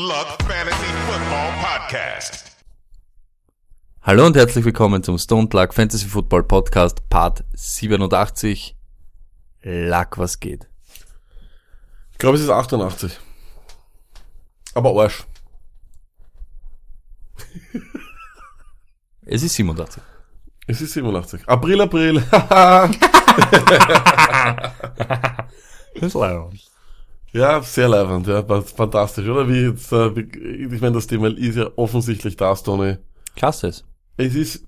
Luck Fantasy Football Podcast. Hallo und herzlich willkommen zum Stone Luck Fantasy Football Podcast Part 87. Luck, was geht? Ich glaube, es ist 88. Aber Arsch. Es ist 87. Es ist 87. April, April. Das ist leider. Ja, sehr leibend, ja, fantastisch, oder? Wie jetzt, äh, ich meine, das Thema ist ja offensichtlich da, Stoney. Klasse ist. Es ist,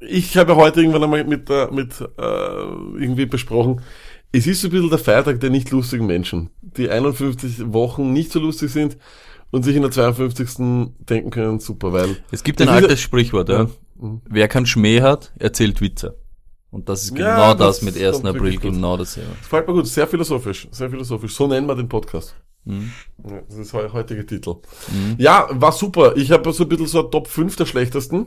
ich habe ja heute irgendwann einmal mit, äh, mit äh, irgendwie besprochen, es ist so ein bisschen der Feiertag der nicht lustigen Menschen, die 51 Wochen nicht so lustig sind und sich in der 52. denken können, super, weil Es gibt ein altes ja- Sprichwort, ja. Mhm. Wer keinen Schmäh hat, erzählt Witze. Und das ist genau Ja, das, das mit 1. kommt April, genau dasselbe. Gefällt mir gut, sehr philosophisch, sehr philosophisch. So nennen wir den Podcast. Mhm. Das ist der heutige Titel. Ja, war super. Ich habe so ein bisschen so ein Top 5 der schlechtesten.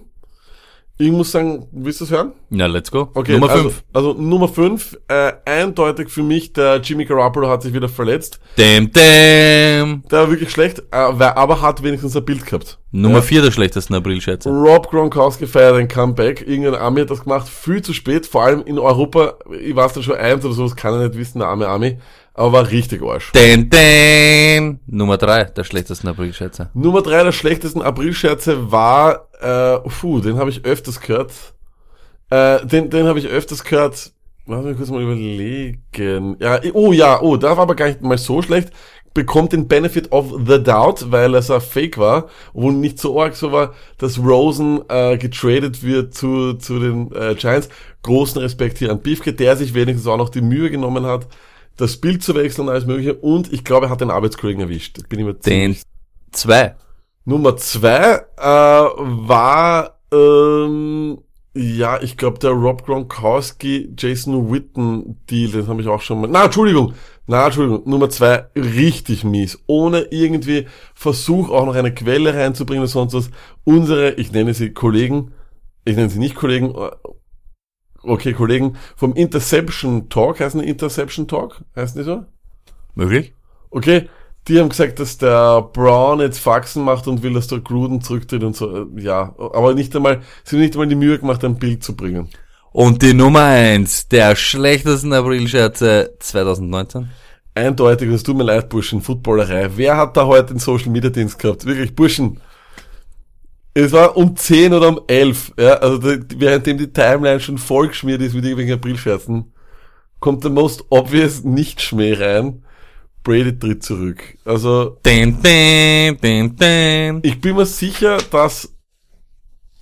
Ich muss sagen, willst du es hören? Ja, let's go. Okay, Nummer also, 5. Also Nummer 5, äh, eindeutig für mich, der Jimmy Garoppolo hat sich wieder verletzt. Damn, damn. Der war wirklich schlecht, äh, aber hat wenigstens ein Bild gehabt. Nummer Ja. 4 der schlechtesten April-Schätze. Rob Gronkowski feiert ein Comeback. Irgendein Ami hat das gemacht, viel zu spät, vor allem in Europa. Ich weiß dann schon eins oder so, das kann ich nicht wissen, der arme Ami. Aber war richtig Arsch. Damn, damn. Nummer 3 der schlechtesten April-Schätze. Nummer drei der schlechtesten Aprilscherze war, äh, puh, den habe ich öfters gehört. Äh, den den habe ich öfters gehört. Lass mich kurz mal überlegen. Ja, oh ja, oh, der war aber gar nicht mal so schlecht. Bekommt den Benefit of the Doubt, weil es ein Fake war und nicht so arg so war, dass Rosen äh, getradet wird zu, zu den äh, Giants. Großen Respekt hier an Biefke, der sich wenigstens auch noch die Mühe genommen hat, das Bild zu wechseln und alles mögliche. Und ich glaube, er hat den Arbeitskollegen erwischt. Bin ich mir Den 2. Nummer zwei äh, war, ähm, ja, ich glaube, der Rob Gronkowski, Jason Witten Deal, den habe ich auch schon mal. Na, Entschuldigung, na, Entschuldigung, Nummer zwei, richtig mies. Ohne irgendwie Versuch, auch noch eine Quelle reinzubringen oder sonst was. Unsere, ich nenne sie Kollegen, ich nenne sie nicht Kollegen, okay, Kollegen vom Interception Talk, heißen die Interception Talk? Heißen die so? Möglich? Okay, die haben gesagt, dass der Brown jetzt Faxen macht und will, dass der Gruden zurücktritt und so. Äh, Ja, aber nicht einmal, sie haben nicht einmal die Mühe gemacht, ein Bild zu bringen. Und die Nummer 1 der schlechtesten April-Schätze 2019. Eindeutig, es tut mir leid, Burschen, Footballerei. Wer hat da heute den Social Media Dienst gehabt? Wirklich, Burschen. Es war um 10 oder um 11, ja, also währenddem die Timeline schon vollgeschmiert ist mit irgendwelchen Aprilscherzen, kommt der most obvious Nicht-Schmäh rein. Brady tritt zurück. Also, Dun, dun, dun, ich bin mir sicher, dass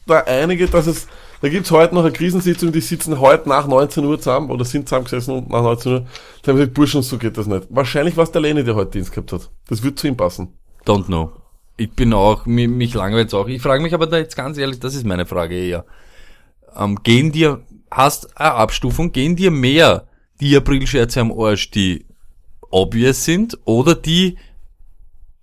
da einige, dass es, da gibt's heute noch eine Krisensitzung, die sitzen heute nach 19 Uhr zusammen oder sind zusammengesessen und nach 19 Uhr, die haben gesagt, Burschen, so geht das nicht. Wahrscheinlich war es der Leni, der heute Dienst gehabt hat. Das wird zu ihm passen. Don't know. Ich bin auch, mich, mich langweilt's auch. Ich frage mich aber da jetzt ganz ehrlich, das ist meine Frage eher. Ähm, gehen dir, hast eine Abstufung, gehen dir mehr die Aprilscherze am Arsch, die obvious sind oder die,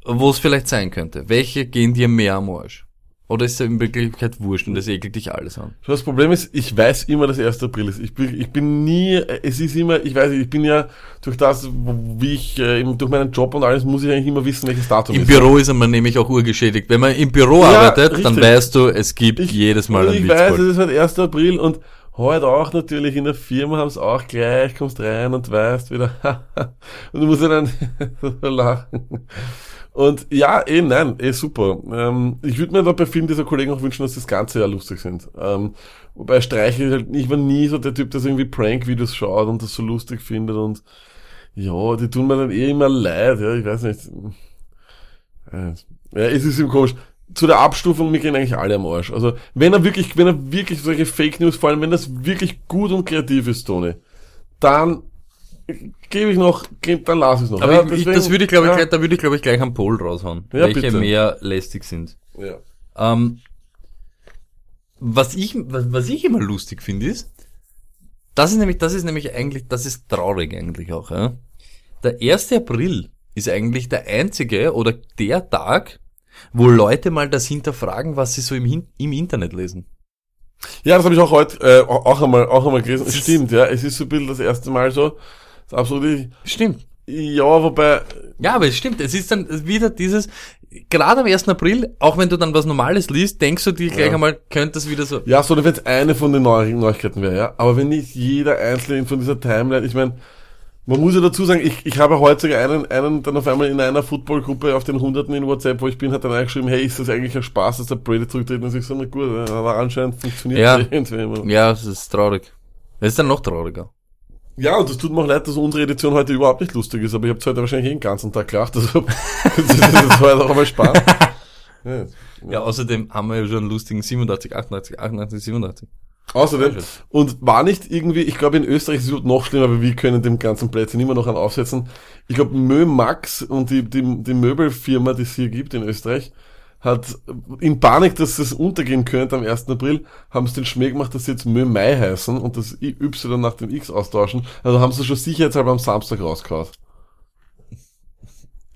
wo es vielleicht sein könnte? Welche gehen dir mehr am Arsch? Oder ist es in Wirklichkeit wurscht und das ekelt dich alles an? Das Problem ist, ich weiß immer, dass 1. April ist. Ich bin, ich bin nie, es ist immer, ich weiß nicht, ich bin ja durch das, wie ich, äh, durch meinen Job und alles, muss ich eigentlich immer wissen, welches Datum Im ist. Büro ist man nämlich auch urgeschädigt. Wenn man im Büro Ja, arbeitet, dann richtig. weißt du, es gibt Ich- jedes Mal und ein Ich weiß, Witzbold. es ist halt 1. April und heute auch natürlich in der Firma haben es auch gleich, kommst rein und weißt wieder, und du musst ja dann lachen. Und ja, eh, nein, eh super. Ähm, ich würde mir da bei vielen dieser Kollegen auch wünschen, dass das ganze Jahr lustig sind. Ähm, wobei Streiche halt, ich war nie so der Typ, der irgendwie Prank-Videos schaut und das so lustig findet und ja, die tun mir dann eh immer leid, ja, ich weiß nicht. Äh, Ja, es ist ihm komisch. Zu der Abstufung, mir gehen eigentlich alle am Arsch. Also, wenn er wirklich, wenn er wirklich solche Fake News, vor allem wenn das wirklich gut und kreativ ist, Tony, dann gebe ich noch, geb- dann lasse ich noch. Aber Ja, ich, deswegen- das würde ich, glaube ich, ja, gleich, da würde ich, glaube ich, gleich am Pol raushauen. Ja, welche bitte. mehr lästig sind. ja. Ähm, was ich, was, was ich immer lustig finde, ist, das ist nämlich, das ist nämlich eigentlich, das ist traurig eigentlich auch, ja. Der 1. April ist eigentlich der einzige oder der Tag, wo Leute mal das hinterfragen, was sie so im, Hin im Internet lesen. Ja, das habe ich auch heute äh, auch einmal auch einmal gelesen. Das Stimmt, ja. Es ist so ein bisschen das erste Mal so. Absolut. Stimmt. Ja, wobei Ja, aber es stimmt. Es ist dann wieder dieses, gerade am 1. April, auch wenn du dann was Normales liest, denkst du dir gleich Ja. einmal, könnte das wieder so. Ja, so, wenn es eine von den Neu Neuigkeiten wäre, ja. Aber wenn nicht jeder einzelne von dieser Timeline, ich meine, man muss ja dazu sagen, ich, ich habe heute sogar einen, einen dann auf einmal in einer Footballgruppe auf den Hunderten in WhatsApp, wo ich bin, hat dann eingeschrieben, hey, ist das eigentlich ein Spaß, dass der Brady zurücktritt? Und ich so, na gut, aber anscheinend funktioniert Ja. das irgendwie immer. Ja, es ist traurig. Es ist dann noch trauriger. Ja, und es tut mir auch leid, dass unsere Edition heute überhaupt nicht lustig ist, aber ich habe heute wahrscheinlich eh den ganzen Tag gelacht, also das, ist- war doch einmal Spaß. Ja. Ja, außerdem haben wir ja schon einen lustigen 87, 88, 88, 87. Außerdem, und war nicht irgendwie, ich glaube in Österreich ist es noch schlimmer, aber wir können dem ganzen Plätzchen immer noch einen aufsetzen. Ich glaube Mömax und die, die, die Möbelfirma, die es hier gibt in Österreich, hat in Panik, dass es untergehen könnte am 1. April, haben sie den Schmäh gemacht, dass sie jetzt Mömai heißen und das Y nach dem X austauschen. Also haben sie schon sicherheitshalber am Samstag rausgehauen.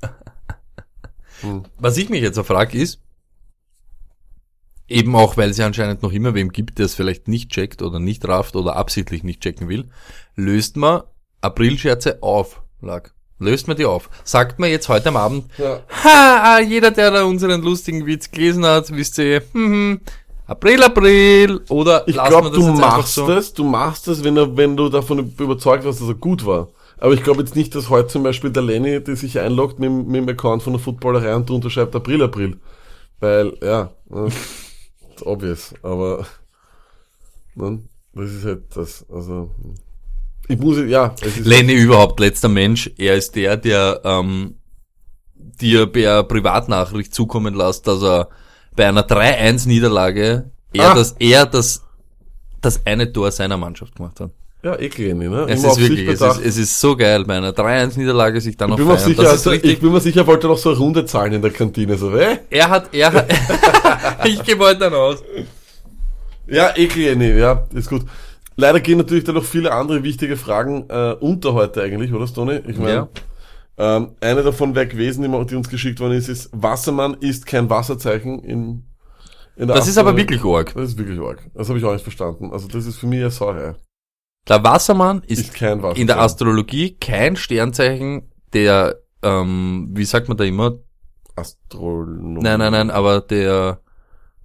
Was ich mich jetzt frage ist, eben auch, weil es ja anscheinend noch immer wem gibt, der es vielleicht nicht checkt oder nicht rafft oder absichtlich nicht checken will, löst man Aprilscherze auf, lag. Löst man die auf. Sagt man jetzt heute am Abend, Ja. ha, ah, jeder, der da unseren lustigen Witz gelesen hat, wisst ihr, hm, hm, April, April, oder Ich lassen glaube, wir das du machst so? es, du machst es, wenn, er, wenn du davon überzeugt warst, dass er gut war. Aber ich glaube jetzt nicht, dass heute zum Beispiel der Lenny, der sich einloggt mit, dem- mit dem Account von der Footballerei und drunter schreibt April, April. Weil, ja, äh, ist obvious, aber ne, das ist halt das, also ich muss, ja, Lenny überhaupt letzter Mensch. Er ist der, der ähm, dir per Privatnachricht zukommen lässt, dass er bei einer 3-1-Niederlage er Ah. das, er das, das eine Tor seiner Mannschaft gemacht hat. ja ekel Lenny, ne? Es Immer ist wirklich, es ist, es ist so geil, bei einer 3-1-Niederlage sich dann ich noch feiern. sicher, Das also, ich bin mir sicher, er wollte noch so eine Runde zahlen in der Kantine, so, äh? er hat, er hat, ich geh heute dann aus. Ja, ekel, nee, ja, ist gut. Leider gehen natürlich da noch viele andere wichtige Fragen äh, unter heute eigentlich, oder Stone? Ich meine, Ja. ähm, eine davon wäre gewesen, die, die uns geschickt worden ist, ist Wassermann ist kein Wasserzeichen in, in der Das ist aber Astro- wirklich arg. Das ist wirklich arg. Das habe ich auch nicht verstanden. Also das ist für mich eine Sauerei. Der Wassermann ist, Ist kein Wasserzeichen. in der Astrologie kein Sternzeichen, der, ähm, wie sagt man da immer? Astronomie. Nein, nein, nein, aber der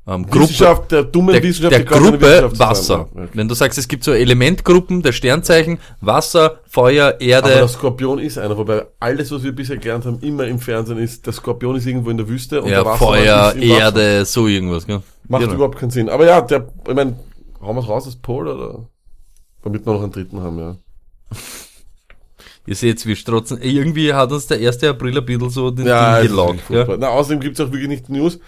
ähm, Gruppe, Wissenschaft, der dummen der, Wissenschaft, der Gruppe. Wasser. Ja, okay. Wenn du sagst, es gibt so Elementgruppen der Sternzeichen, Wasser, Feuer, Aber Erde, der Skorpion ist einer, wobei alles, was wir bisher gelernt haben, immer im Fernsehen ist, der Skorpion ist irgendwo in der Wüste und der ja, Feuer, im Wasser. Erde, so irgendwas. Gell? Macht Genau. überhaupt keinen Sinn. Aber ja, der, ich mein, hauen wir raus als Pol oder? Damit wir noch einen dritten haben, ja. Ihr seht, wir strotzen. Irgendwie hat uns der 1. April ein bisschen so den Ja, Ding gelockt. wirklich furchtbar. Na, außerdem gibt's auch wirklich nicht News.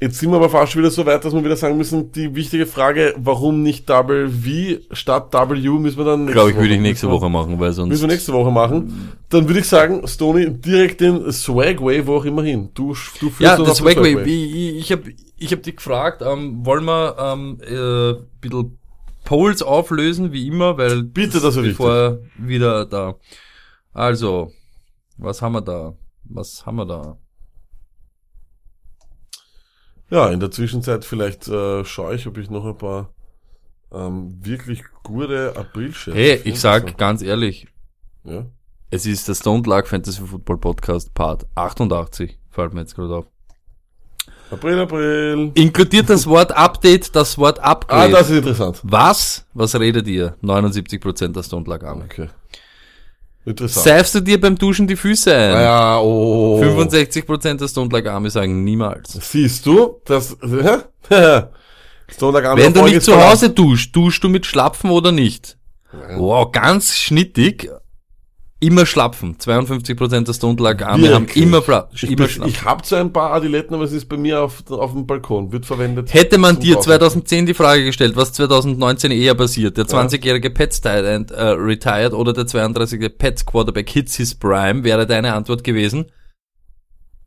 Jetzt sind wir aber fast schon wieder so weit, dass wir wieder sagen müssen, die wichtige Frage, warum nicht Double V statt W, müssen wir dann nächste Glaube ich, würde ich nächste Woche machen, weil sonst. Müssen wir nächste Woche machen. Dann würde ich sagen, Stony, direkt den Swagway, wo auch immer hin. Du, du führst Ja, das auf den Swagway. Ich, ich, ich habe ich hab dich gefragt, ähm, wollen wir ähm, äh, ein bisschen Polls auflösen, wie immer, weil Bitte, das ist bevor wieder da. Also, was haben wir da? Was haben wir da? Ja, in der Zwischenzeit vielleicht äh, schaue ich, ob ich noch ein paar ähm, wirklich gute April-Scherze Hey, ich sag ganz ehrlich, Also, ja. es ist der Stone Luck Fantasy Football Podcast Part 88, fällt mir jetzt gerade auf. April, April. Inkludiert das Wort Update, das Wort Ah, Upgrade. das ist interessant. Was? Was redet ihr? 79% der Stone Luck Arme. Okay. Interessant. Seifst du dir beim Duschen die Füße ein? Ja, oh. 65% der Stone Luck Arme sagen niemals. Siehst du, das, Stone Wenn du nicht zu Hause duschst, duschst du mit Schlapfen oder nicht? Wow, ganz schnittig. Immer Schlapfen. 52% der Stone Luck Arme haben Wirklich? immer, Ich, immer Schlapfen. ich habe zwar ein paar Adiletten, aber es ist bei mir auf, auf dem Balkon, wird verwendet. Hätte man dir Draußen. 2010 die Frage gestellt, was 2019 eher passiert, der 20-jährige Pets Tight End äh, retired oder der 32-jährige Pets Quarterback hits his prime, wäre deine Antwort gewesen?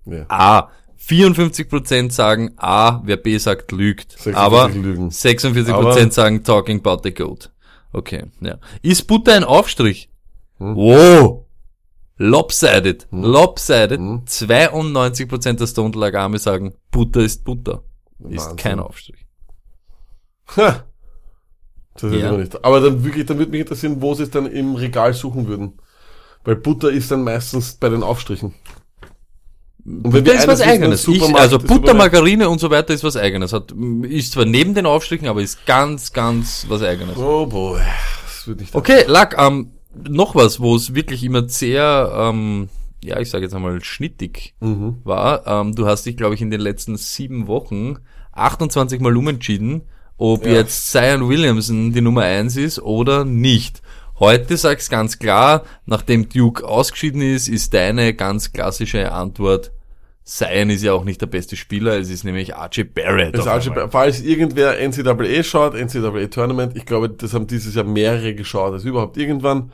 Ja. A. 54% sagen A, wer B sagt, lügt. 46 Aber lügen. 46% Aber- sagen talking about the goat. Okay, ja. Ist Butter ein Aufstrich? Hm. Wow! Lopsided. Lopsided. Hm. 92% der Stone Lag Arme sagen, Butter ist Butter. Ist Wahnsinn. kein Aufstrich. Ha. Das ist Ja. immer nicht. Aber dann wirklich, dann würde mich interessieren, wo sie es dann im Regal suchen würden. Weil Butter ist dann meistens bei den Aufstrichen. Und Butter ist was wissen, eigenes. ein Ich, also ist Butter, Margarine und so weiter ist was eigenes. Hat, ist zwar neben den Aufstrichen, aber ist ganz, ganz was eigenes. Oh boy, das wird nicht. Okay, Lack, ähm, noch was, wo es wirklich immer sehr, ähm, ja, ich sage jetzt einmal schnittig Mhm. war. Ähm, du hast dich, glaube ich, in den letzten sieben Wochen 28 Mal umentschieden, ob Ja. jetzt Zion Williamson die Nummer eins ist oder nicht. Heute sag's ganz klar, nachdem Duke ausgeschieden ist, ist deine ganz klassische Antwort, Zion ist ja auch nicht der beste Spieler, es ist nämlich Archie Barrett. Auf Archie, einmal. falls irgendwer NCAA schaut, NCAA Tournament, ich glaube, das haben dieses Jahr mehrere geschaut, als überhaupt irgendwann.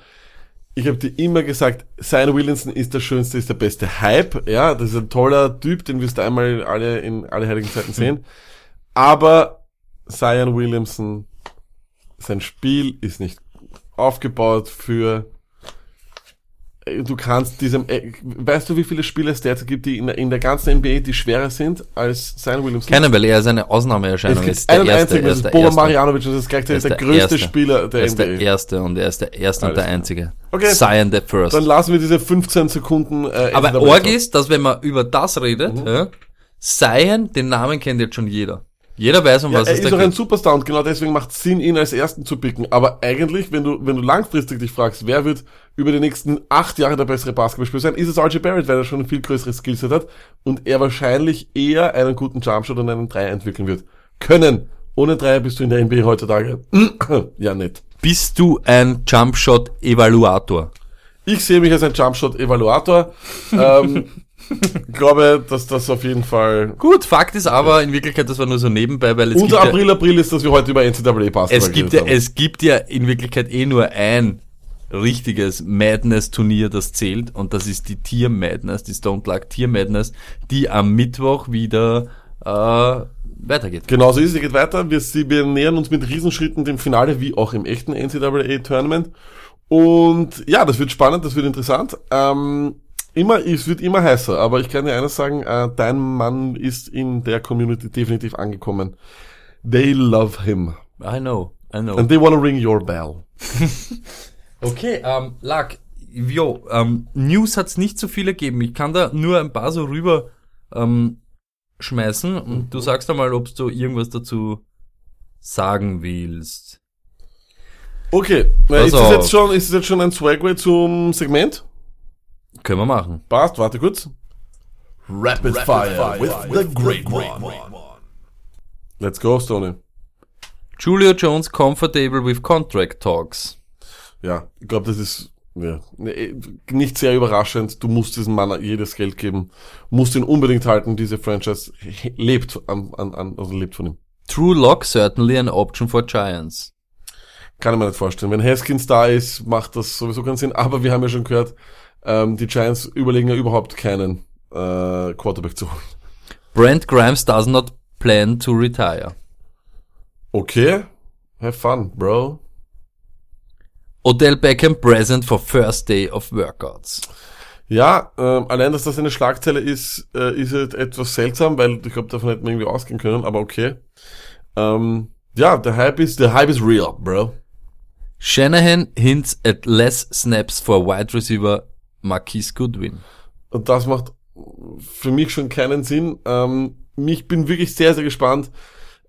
Ich habe dir immer gesagt, Zion Williamson ist der schönste, ist der beste Hype. Ja, das ist ein toller Typ, den wirst du einmal alle in alle heiligen Zeiten sehen. Aber Zion Williamson, sein Spiel ist nicht aufgebaut für du kannst diesem, äh, weißt du, wie viele Spieler es derzeit gibt, die in der, in der ganzen NBA, die schwerer sind als Zion Williamson? Kennen, weil er ist eine Es Ausnahmeerscheinung. gibt ist der einen erste, einzigen, er das ist erste. Marjanovic, das ist gleichzeitig Er der, der größte Erste. Spieler Er der ist der NBA. erste und er ist der erste und der einzige. Okay. Zion the first. Dann lassen wir diese 15 Sekunden. Äh, Aber Org ist, dass wenn man über das redet, Mhm. ja, Zion, den Namen kennt jetzt schon jeder. Jeder weiß, um Ja, was er es ist da doch ein geht. Superstar und genau deswegen macht es Sinn, ihn als ersten zu picken. Aber eigentlich, wenn du, wenn du langfristig dich fragst, wer wird über die nächsten acht Jahre der bessere Basketballspieler sein, ist es RJ Barrett, weil er schon ein viel größeres Skillset hat und er wahrscheinlich eher einen guten Jumpshot und einen Dreier entwickeln wird. Können. Ohne Dreier bist du in der NBA heutzutage. ja, nicht. Bist du ein Jumpshot-Evaluator? Ich sehe mich als ein Jumpshot-Evaluator. ähm, glaube, dass das auf jeden Fall Gut, Fakt ist aber, in Wirklichkeit, das war nur so nebenbei, weil es Unser gibt ja, April, April ist, dass wir heute über NCAA Basketball es gibt ja, haben. es gibt ja in Wirklichkeit eh nur ein richtiges Madness-Turnier, das zählt, und das ist die Tier Madness, die Stone Luck Tier Madness, die am Mittwoch wieder äh, weitergeht. Genauso ist es, geht weiter. Wir, wir nähern uns mit Riesenschritten dem Finale, wie auch im echten NCAA Tournament. Und ja, das wird spannend, das wird interessant. Ähm, immer, es wird immer heißer, aber ich kann dir eines sagen, äh, dein Mann ist in der Community definitiv angekommen. They love him. I know, I know. And they wanna ring your bell. Okay, ähm, Lack, jo, ähm, News hat's nicht so viele gegeben. Ich kann da nur ein paar so rüber ähm, schmeißen und du sagst einmal, ob du irgendwas dazu sagen willst. Okay, ist auf. jetzt schon, ist das jetzt schon ein Swagway zum Segment? Können wir machen. Passt, warte kurz. Rapid, Fire, with, the great one. Let's go, Stoney. Julio Jones comfortable with contract talks. Ja, ich glaube, das ist ja, ne, nicht sehr überraschend. Du musst diesem Mann jedes Geld geben, musst ihn unbedingt halten. Diese Franchise lebt an, an, an also lebt von ihm. True Lock certainly an option for Giants. Kann ich mir nicht vorstellen. Wenn Haskins da ist, macht das sowieso keinen Sinn. Aber wir haben ja schon gehört, ähm, die Giants überlegen ja überhaupt keinen äh, Quarterback zu holen. Brent Grimes does not plan to retire. Okay, have fun, bro. Odell Beckham present for first day of workouts. Ja, ähm, allein, dass das eine Schlagzeile ist, äh, ist halt etwas seltsam, weil ich glaube, davon hätten wir irgendwie ausgehen können, aber okay. Ähm, ja, der Hype ist, der Hype ist real, bro. Shanahan hints at less snaps for wide receiver Marquise Goodwin. Und das macht für mich schon keinen Sinn. Ähm, ich bin wirklich sehr, sehr gespannt,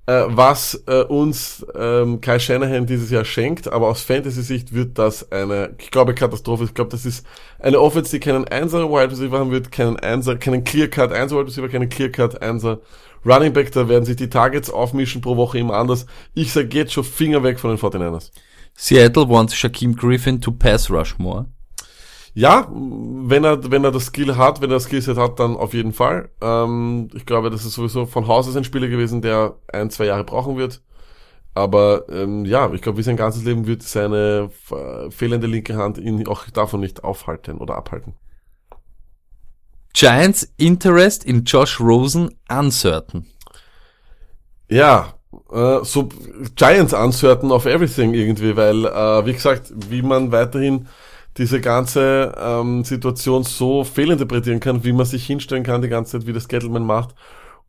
äh, was äh, uns ähm, Kai Shanahan dieses Jahr schenkt. Aber aus Fantasy-Sicht wird das eine, ich glaube, Katastrophe. Ich glaube, das ist eine Offense, die keinen Einser Wide Receiver haben wird, keinen Einser, keinen Clear-Cut Einser Wide Receiver, keinen Clear-Cut Einser Running Back. Da werden sich die Targets aufmischen pro Woche immer anders. Ich sage jetzt schon Finger weg von den 49ers. Seattle wants Shaquem Griffin to pass Rushmore. Ja, wenn er, wenn er das Skill hat, wenn er das Skillset hat, dann auf jeden Fall. Ähm, ich glaube, das ist sowieso von Haus aus ein Spieler gewesen, der ein, zwei Jahre brauchen wird. Aber ähm, ja, ich glaube, wie sein ganzes Leben wird seine äh, fehlende linke Hand ihn auch davon nicht aufhalten oder abhalten. Giants interest in Josh Rosen uncertain. Ja, äh, so Giants uncertain of everything irgendwie, weil, äh, wie gesagt, wie man weiterhin diese ganze ähm, Situation so fehlinterpretieren kann, wie man sich hinstellen kann die ganze Zeit, wie das Gettleman macht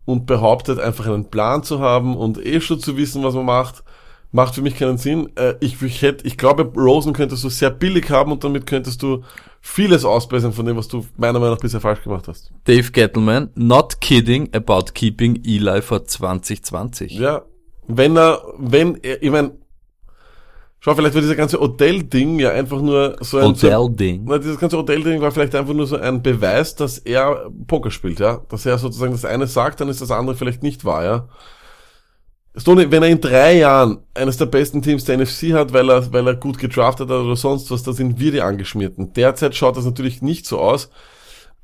und behauptet, einfach einen Plan zu haben und eh schon zu wissen, was man macht Macht für mich keinen Sinn. Äh, ich, ich hätte, ich glaube, Rosen könntest du sehr billig haben und damit könntest du vieles ausbessern von dem, was du meiner Meinung nach bisher falsch gemacht hast. Dave Gettleman, not kidding about keeping Eli for 2020. Ja, wenn er, wenn er, ich mein, schau, vielleicht war dieser ganze Odell-Ding ja einfach nur so ein, Odell-Ding. dieses ganze Odell-Ding war vielleicht einfach nur so ein Beweis, dass er Poker spielt, ja, dass er sozusagen das eine sagt, dann ist das andere vielleicht nicht wahr, ja. Stoney, wenn er in drei Jahren eines der besten Teams der NFC hat, weil er, weil er gut gedraftet hat oder sonst was, da sind wir die Angeschmierten. Derzeit schaut das natürlich nicht so aus.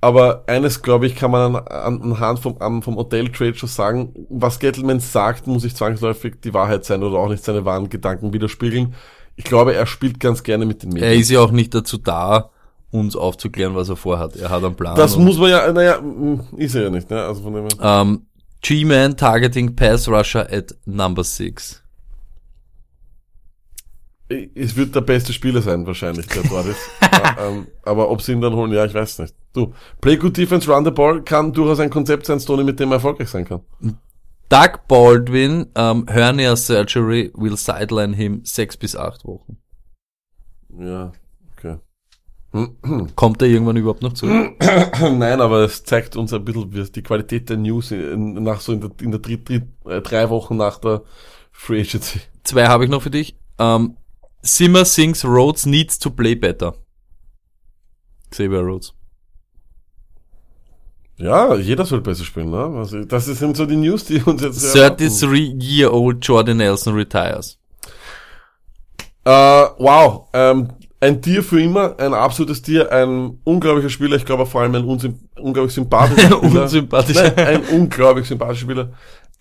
Aber eines, glaube ich, kann man an, anhand vom, vom Hotel-Trade schon sagen, was Gettleman sagt, muss nicht zwangsläufig die Wahrheit sein oder auch nicht seine wahren Gedanken widerspiegeln. Ich glaube, er spielt ganz gerne mit den Medien. Er ist ja auch nicht dazu da, uns aufzuklären, was er vorhat. Er hat einen Plan. das muss man ja, naja, mm, ist er ja nicht, ne? Also von dem her. Ähm, G-Man targeting Pass Rusher at number six. Es wird der beste Spieler sein, wahrscheinlich, der dort ist. Ja, ähm, aber ob sie ihn dann holen, ja, ich weiß nicht. Du, Play Good Defense, Run the Ball kann durchaus ein Konzept sein, Stoney, mit dem er erfolgreich sein kann. Doug Baldwin, ähm, Hernia Surgery will sideline him sechs bis acht Wochen. Ja, okay. Kommt er irgendwann überhaupt noch zurück? Nein, aber es zeigt uns ein bisschen wie die Qualität der News in, nach so in der, in der dritt, dritt, äh, drei Wochen nach der Free Agency. Zwei habe ich noch für dich. Ähm, Simmer thinks Rhodes needs to play better. Xavier Rhodes. Ja, jeder soll besser spielen, ne? Also, das sind so die News, die uns jetzt erwarten. 33-year-old Jordan Nelson retires. Äh, wow, ähm, ein Tier für immer, ein absolutes Tier, ein unglaublicher Spieler, ich glaube vor allem ein unsymp unglaublich sympathischer Spieler. Unsympathischer. Nein, ein unglaublich sympathischer Spieler.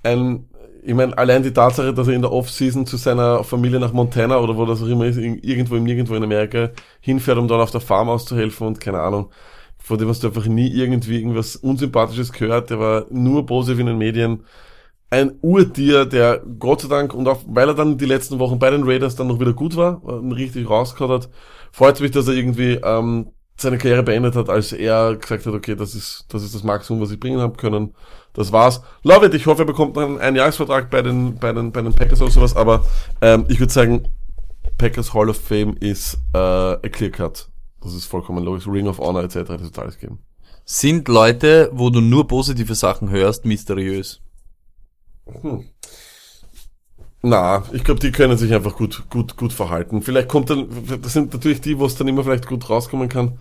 Ein, ich meine, allein die Tatsache, dass er in der Offseason zu seiner Familie nach Montana oder wo das auch immer ist, irgendwo im Nirgendwo in Amerika hinfährt, um dort auf der Farm auszuhelfen und keine Ahnung. Vor dem hast du einfach nie irgendwie irgendwas Unsympathisches gehört. Der war nur positiv in den Medien. Ein Urtier, der Gott sei Dank und auch weil er dann die letzten Wochen bei den Raiders dann noch wieder gut war, äh, richtig rausgehauen hat, freut mich, dass er irgendwie ähm, seine Karriere beendet hat, als er gesagt hat, okay, das ist das ist das Maximum, was ich bringen habe können. Das war's. Love it. Ich hoffe, er bekommt noch einen Einjahresvertrag bei den bei den bei den Packers oder sowas. Aber ähm, ich würde sagen, Packers Hall of Fame ist äh, a clear cut. Das ist vollkommen logisch. Ring of Honor etc. Das wird alles geben. Sind Leute, wo du nur positive Sachen hörst, mysteriös? Na, ich glaube, die können sich einfach gut, gut, gut verhalten. Vielleicht kommt dann, das sind natürlich die, wo es dann immer vielleicht gut rauskommen kann.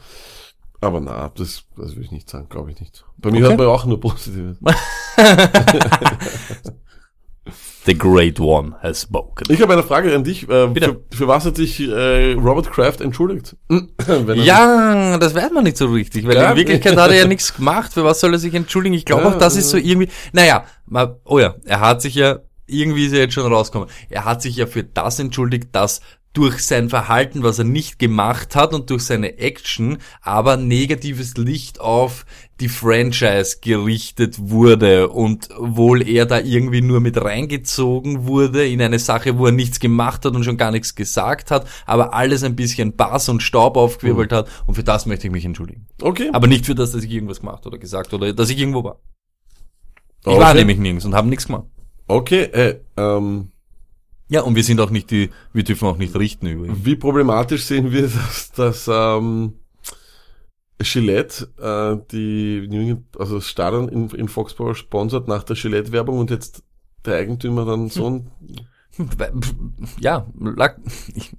Aber na, das, das will ich nicht sagen, glaube ich nicht. Bei mir Okay. hört man auch nur Positives. The Great One has spoken. Ich habe eine Frage an dich. Äh, Bitte. für, für was hat sich äh, Robert Kraft entschuldigt? Ja, das weiß man nicht so richtig, weil Ja. in Wirklichkeit hat er ja nichts gemacht. Für was soll er sich entschuldigen? Ich glaube Ja, auch, das ist so ja. irgendwie, naja, mal, oh ja, er hat sich ja, irgendwie ist er jetzt schon rausgekommen, er hat sich ja für das entschuldigt, dass durch sein Verhalten, was er nicht gemacht hat und durch seine Action, aber negatives Licht auf die Franchise gerichtet wurde und wohl er da irgendwie nur mit reingezogen wurde in eine Sache, wo er nichts gemacht hat und schon gar nichts gesagt hat, aber alles ein bisschen Bass und Staub aufgewirbelt hat und für das möchte ich mich entschuldigen. Okay. Aber nicht für das, dass ich irgendwas gemacht oder gesagt oder dass ich irgendwo war. Ich Okay. war nämlich nirgends und habe nichts gemacht. Okay, äh, ähm, Ja, und wir sind auch nicht die, wir dürfen auch nicht richten über ihn. wie problematisch sehen wir, dass, dass ähm, Gillette äh, die New England, also das Stadion in, in Foxborough sponsert nach der Gillette-Werbung und jetzt der Eigentümer dann so ein Ja, lag, ich,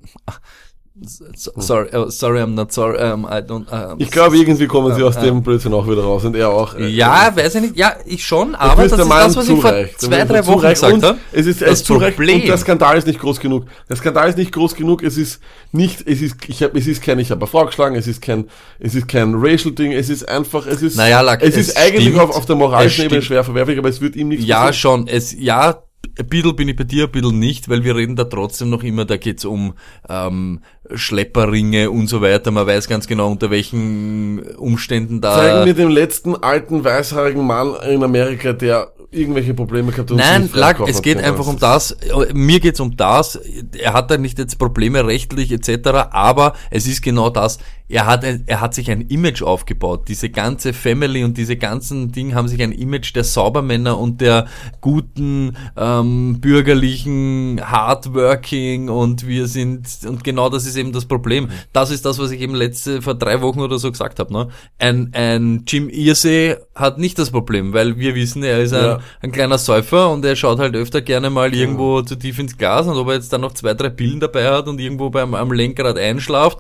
sorry, uh, sorry, I'm not sorry, um, I don't, um, Ich glaube, irgendwie kommen sie aus Ja. dem Blödsinn auch wieder raus und er auch. äh, ja, weiß ich nicht, ja, ich schon, Ich aber find's das ist das, was ich vor zureicht. zwei, drei Wochen zureicht. gesagt habe. Es ist, es zurecht Problem- und der Skandal ist nicht groß genug. Der Skandal ist nicht groß genug. Es ist nicht, es ist, ich habe, es ist kein, ich habe vorgeschlagen. Es ist kein, es ist kein Racial Ding. Es ist einfach, es ist, Naja, Lack, es es ist eigentlich stimmt. auf, auf der moralischen Ebene schwer verwerflich, aber es wird ihm nichts Ja, passieren. schon. Es, ja, ein bisschen bin ich bei dir, ein bisschen nicht, weil wir reden da trotzdem noch immer, da geht's um ähm, Schlepperringe und so weiter. Man weiß ganz genau, unter welchen Umständen da... Zeigen mir den letzten alten weißhaarigen Mann in Amerika, der irgendwelche Probleme gehabt. Nein, verkaufen es geht einfach um das, mir geht's um das, er hat da nicht jetzt Probleme rechtlich etc., aber es ist genau das, er hat, ein, er hat sich ein Image aufgebaut, diese ganze Family und diese ganzen Dinge haben sich ein Image der Saubermänner und der guten, ähm, bürgerlichen, hardworking und wir sind, und genau das ist eben das Problem. Das ist das, was ich eben letzte, vor drei Wochen oder so gesagt habe, ne? Ein, ein Jim Irsay hat nicht das Problem, weil wir wissen, er ist ein, Ja. Ein kleiner Säufer und er schaut halt öfter gerne mal irgendwo zu tief ins Glas und ob er jetzt dann noch zwei, drei Pillen dabei hat und irgendwo beim am Lenkrad einschlaft,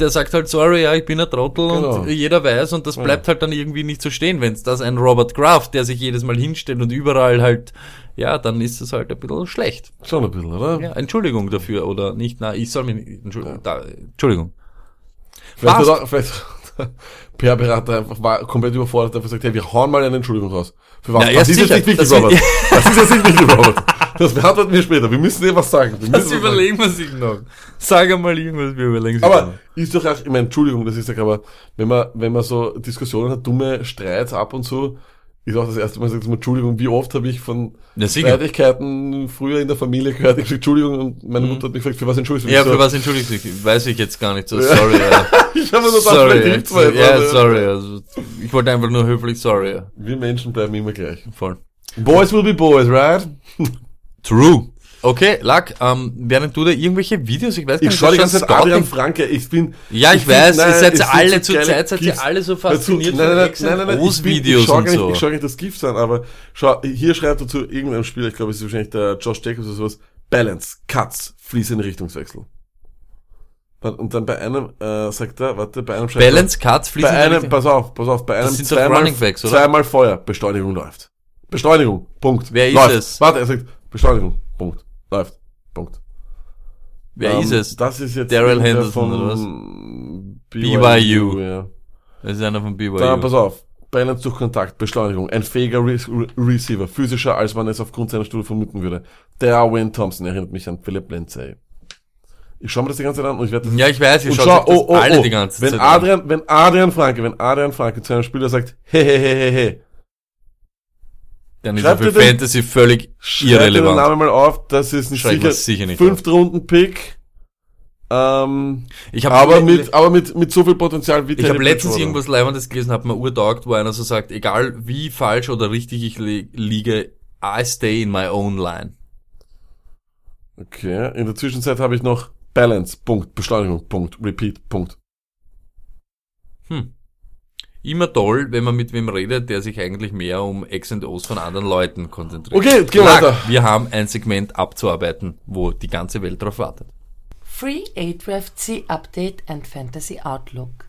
der sagt halt, sorry, ja, ich bin ein Trottel Genau. und jeder weiß und das bleibt halt dann irgendwie nicht so stehen. Wenn es das ein Robert Kraft, der sich jedes Mal hinstellt und überall halt, ja, dann ist es halt ein bisschen schlecht. Schon ein bisschen, oder? Ja, Entschuldigung dafür oder nicht, na, ich soll mich nicht, Entschuldigung, da, Entschuldigung. Auch, vielleicht PR-Berater einfach war komplett überfordert, einfach gesagt, hey, wir hauen mal eine Entschuldigung raus. Für was? Ja, das ist sicher. jetzt nicht wichtig, Robert. Das ist jetzt nicht wichtig, Robert. Das beantworten wir später. Wir müssen dir was sagen. Wir Das überlegen wir sich noch. Sag einmal irgendwas, wir überlegen sich Aber noch. ist doch auch, ich meine, Entschuldigung, das ist ja aber, wenn man, wenn man so Diskussionen hat, dumme Streits ab und zu, ist auch das erste Mal, sagt man, Entschuldigung, wie oft habe ich von Ja. Streitigkeiten früher in der Familie gehört, ich gesagt, Entschuldigung, und meine Mutter hat mich gefragt, für was entschuldigst du Mhm. Ja, für was entschuldigt sich? Weiß ich jetzt gar nicht so. Sorry, ja. Ich habe nur sorry. vielleicht jetzt, ja, aber sorry. Also, ich wollte einfach nur höflich sorry. Ja. Wir Menschen bleiben immer gleich. Voll. Boys will be boys, right? True. Okay, Lack, ähm, während du da irgendwelche Videos, ich weiß gar Ich nicht, schaue die ganze Zeit Adrian Franke, ich bin... Ja, ich find- weiß, nein, ihr seid ja alle zur Zeit, seid ihr alle so Dazu- fasziniert nein, von nein, Ex nein, nein, nein, ich, bin- Großvideos ich und nicht, so. Ich schaue gar nicht das GIFs an, aber schau, hier schreibt er zu irgendeinem Spieler, ich glaube, es ist wahrscheinlich der Josh Jacobs oder sowas, Balance, Cuts, fließende Richtungswechsel. Und dann bei einem, äh, sagt er, warte, bei einem schreibt Balance, Cuts, er, fließen. bei einem, pass auf, pass auf, bei einem zweimal, Backs, zweimal Feuer, Beschleunigung läuft. Beschleunigung, Punkt. Wer ist läuft. es? Warte, er sagt, Beschleunigung, Punkt. Läuft, Punkt. Wer Ähm, ist es? Das ist jetzt Daryl Henderson, von oder was? BYU. BYU. Ja. Das ist einer von BYU. Dann pass auf. Balance durch Kontakt, Beschleunigung, ein fähiger Re Re Receiver, physischer, als man es aufgrund seiner Stufe vermuten würde. Der Wayne Thompson erinnert mich an Philip Lindsay. Ich schaue mir das die ganze Zeit an und ich werde das Ja, ich weiß, ihr und schaut schau, oh, oh, alle oh, die ganze wenn Zeit an. Adrian, wenn Adrian Franke, wenn Adrian Franke zu einem Spieler sagt, hey, hey, hey, hey, hey, Dann ist er für ihr den- Fantasy völlig schreib dir den irrelevant. Namen mal auf, das ist ein Schreib sicher, sicher nicht fünfter Runden Pick, ähm, Ich habe aber mit, aber mit, mit so viel Potenzial wie Ich habe letztens irgendwas Leibendes gelesen, hat mir urtaugt, wo einer so sagt, egal wie falsch oder richtig ich li liege, I stay in my own line. Okay, in der Zwischenzeit habe ich noch Balance, Punkt, Beschleunigung, Punkt, Repeat, Punkt. Hm. Immer toll, wenn man mit wem redet, der sich eigentlich mehr um X und O's von anderen Leuten konzentriert. Okay, gehen weiter. wir haben ein Segment abzuarbeiten, wo die ganze Welt drauf wartet. Free A-Draft-C Update and Fantasy Outlook.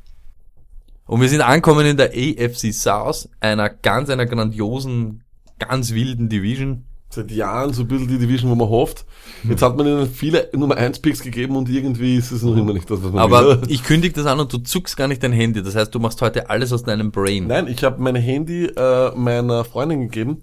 Und wir sind angekommen in der AFC South, einer ganz, einer grandiosen, ganz wilden Division. Seit Jahren so ein bisschen die Division, wo man hofft. Jetzt hat man ihnen viele Nummer 1 Picks gegeben und irgendwie ist es noch immer nicht das, was man Aber will. ich kündige das an und du zuckst gar nicht dein Handy. Das heißt, du machst heute alles aus deinem Brain. Nein, ich habe mein Handy äh, meiner Freundin gegeben,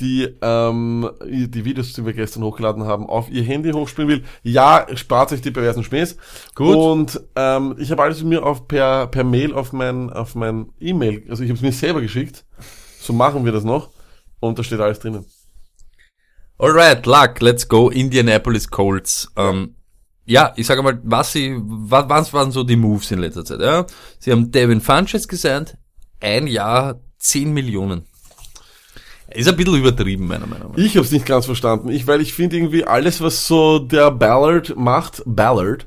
die ähm, die Videos, die wir gestern hochgeladen haben, auf ihr Handy hochspielen will. Ja, spart euch die perversen Schmähs. Gut. Und ähm, ich habe alles mir auf per per Mail auf mein auf mein E-Mail, also ich habe es mir selber geschickt. So machen wir das noch. Und da steht alles drinnen. Alright, Luck, let's go. Indianapolis Colts. Ähm, ja, ich sage mal, was sie, was, was waren so die Moves in letzter Zeit? Ja? Sie haben Devin Funches gesandt, ein Jahr 10 Millionen. Ist ein bisschen übertrieben, meiner Meinung nach. Ich habe es nicht ganz verstanden. Ich, weil ich finde irgendwie alles, was so der Ballard macht, Ballard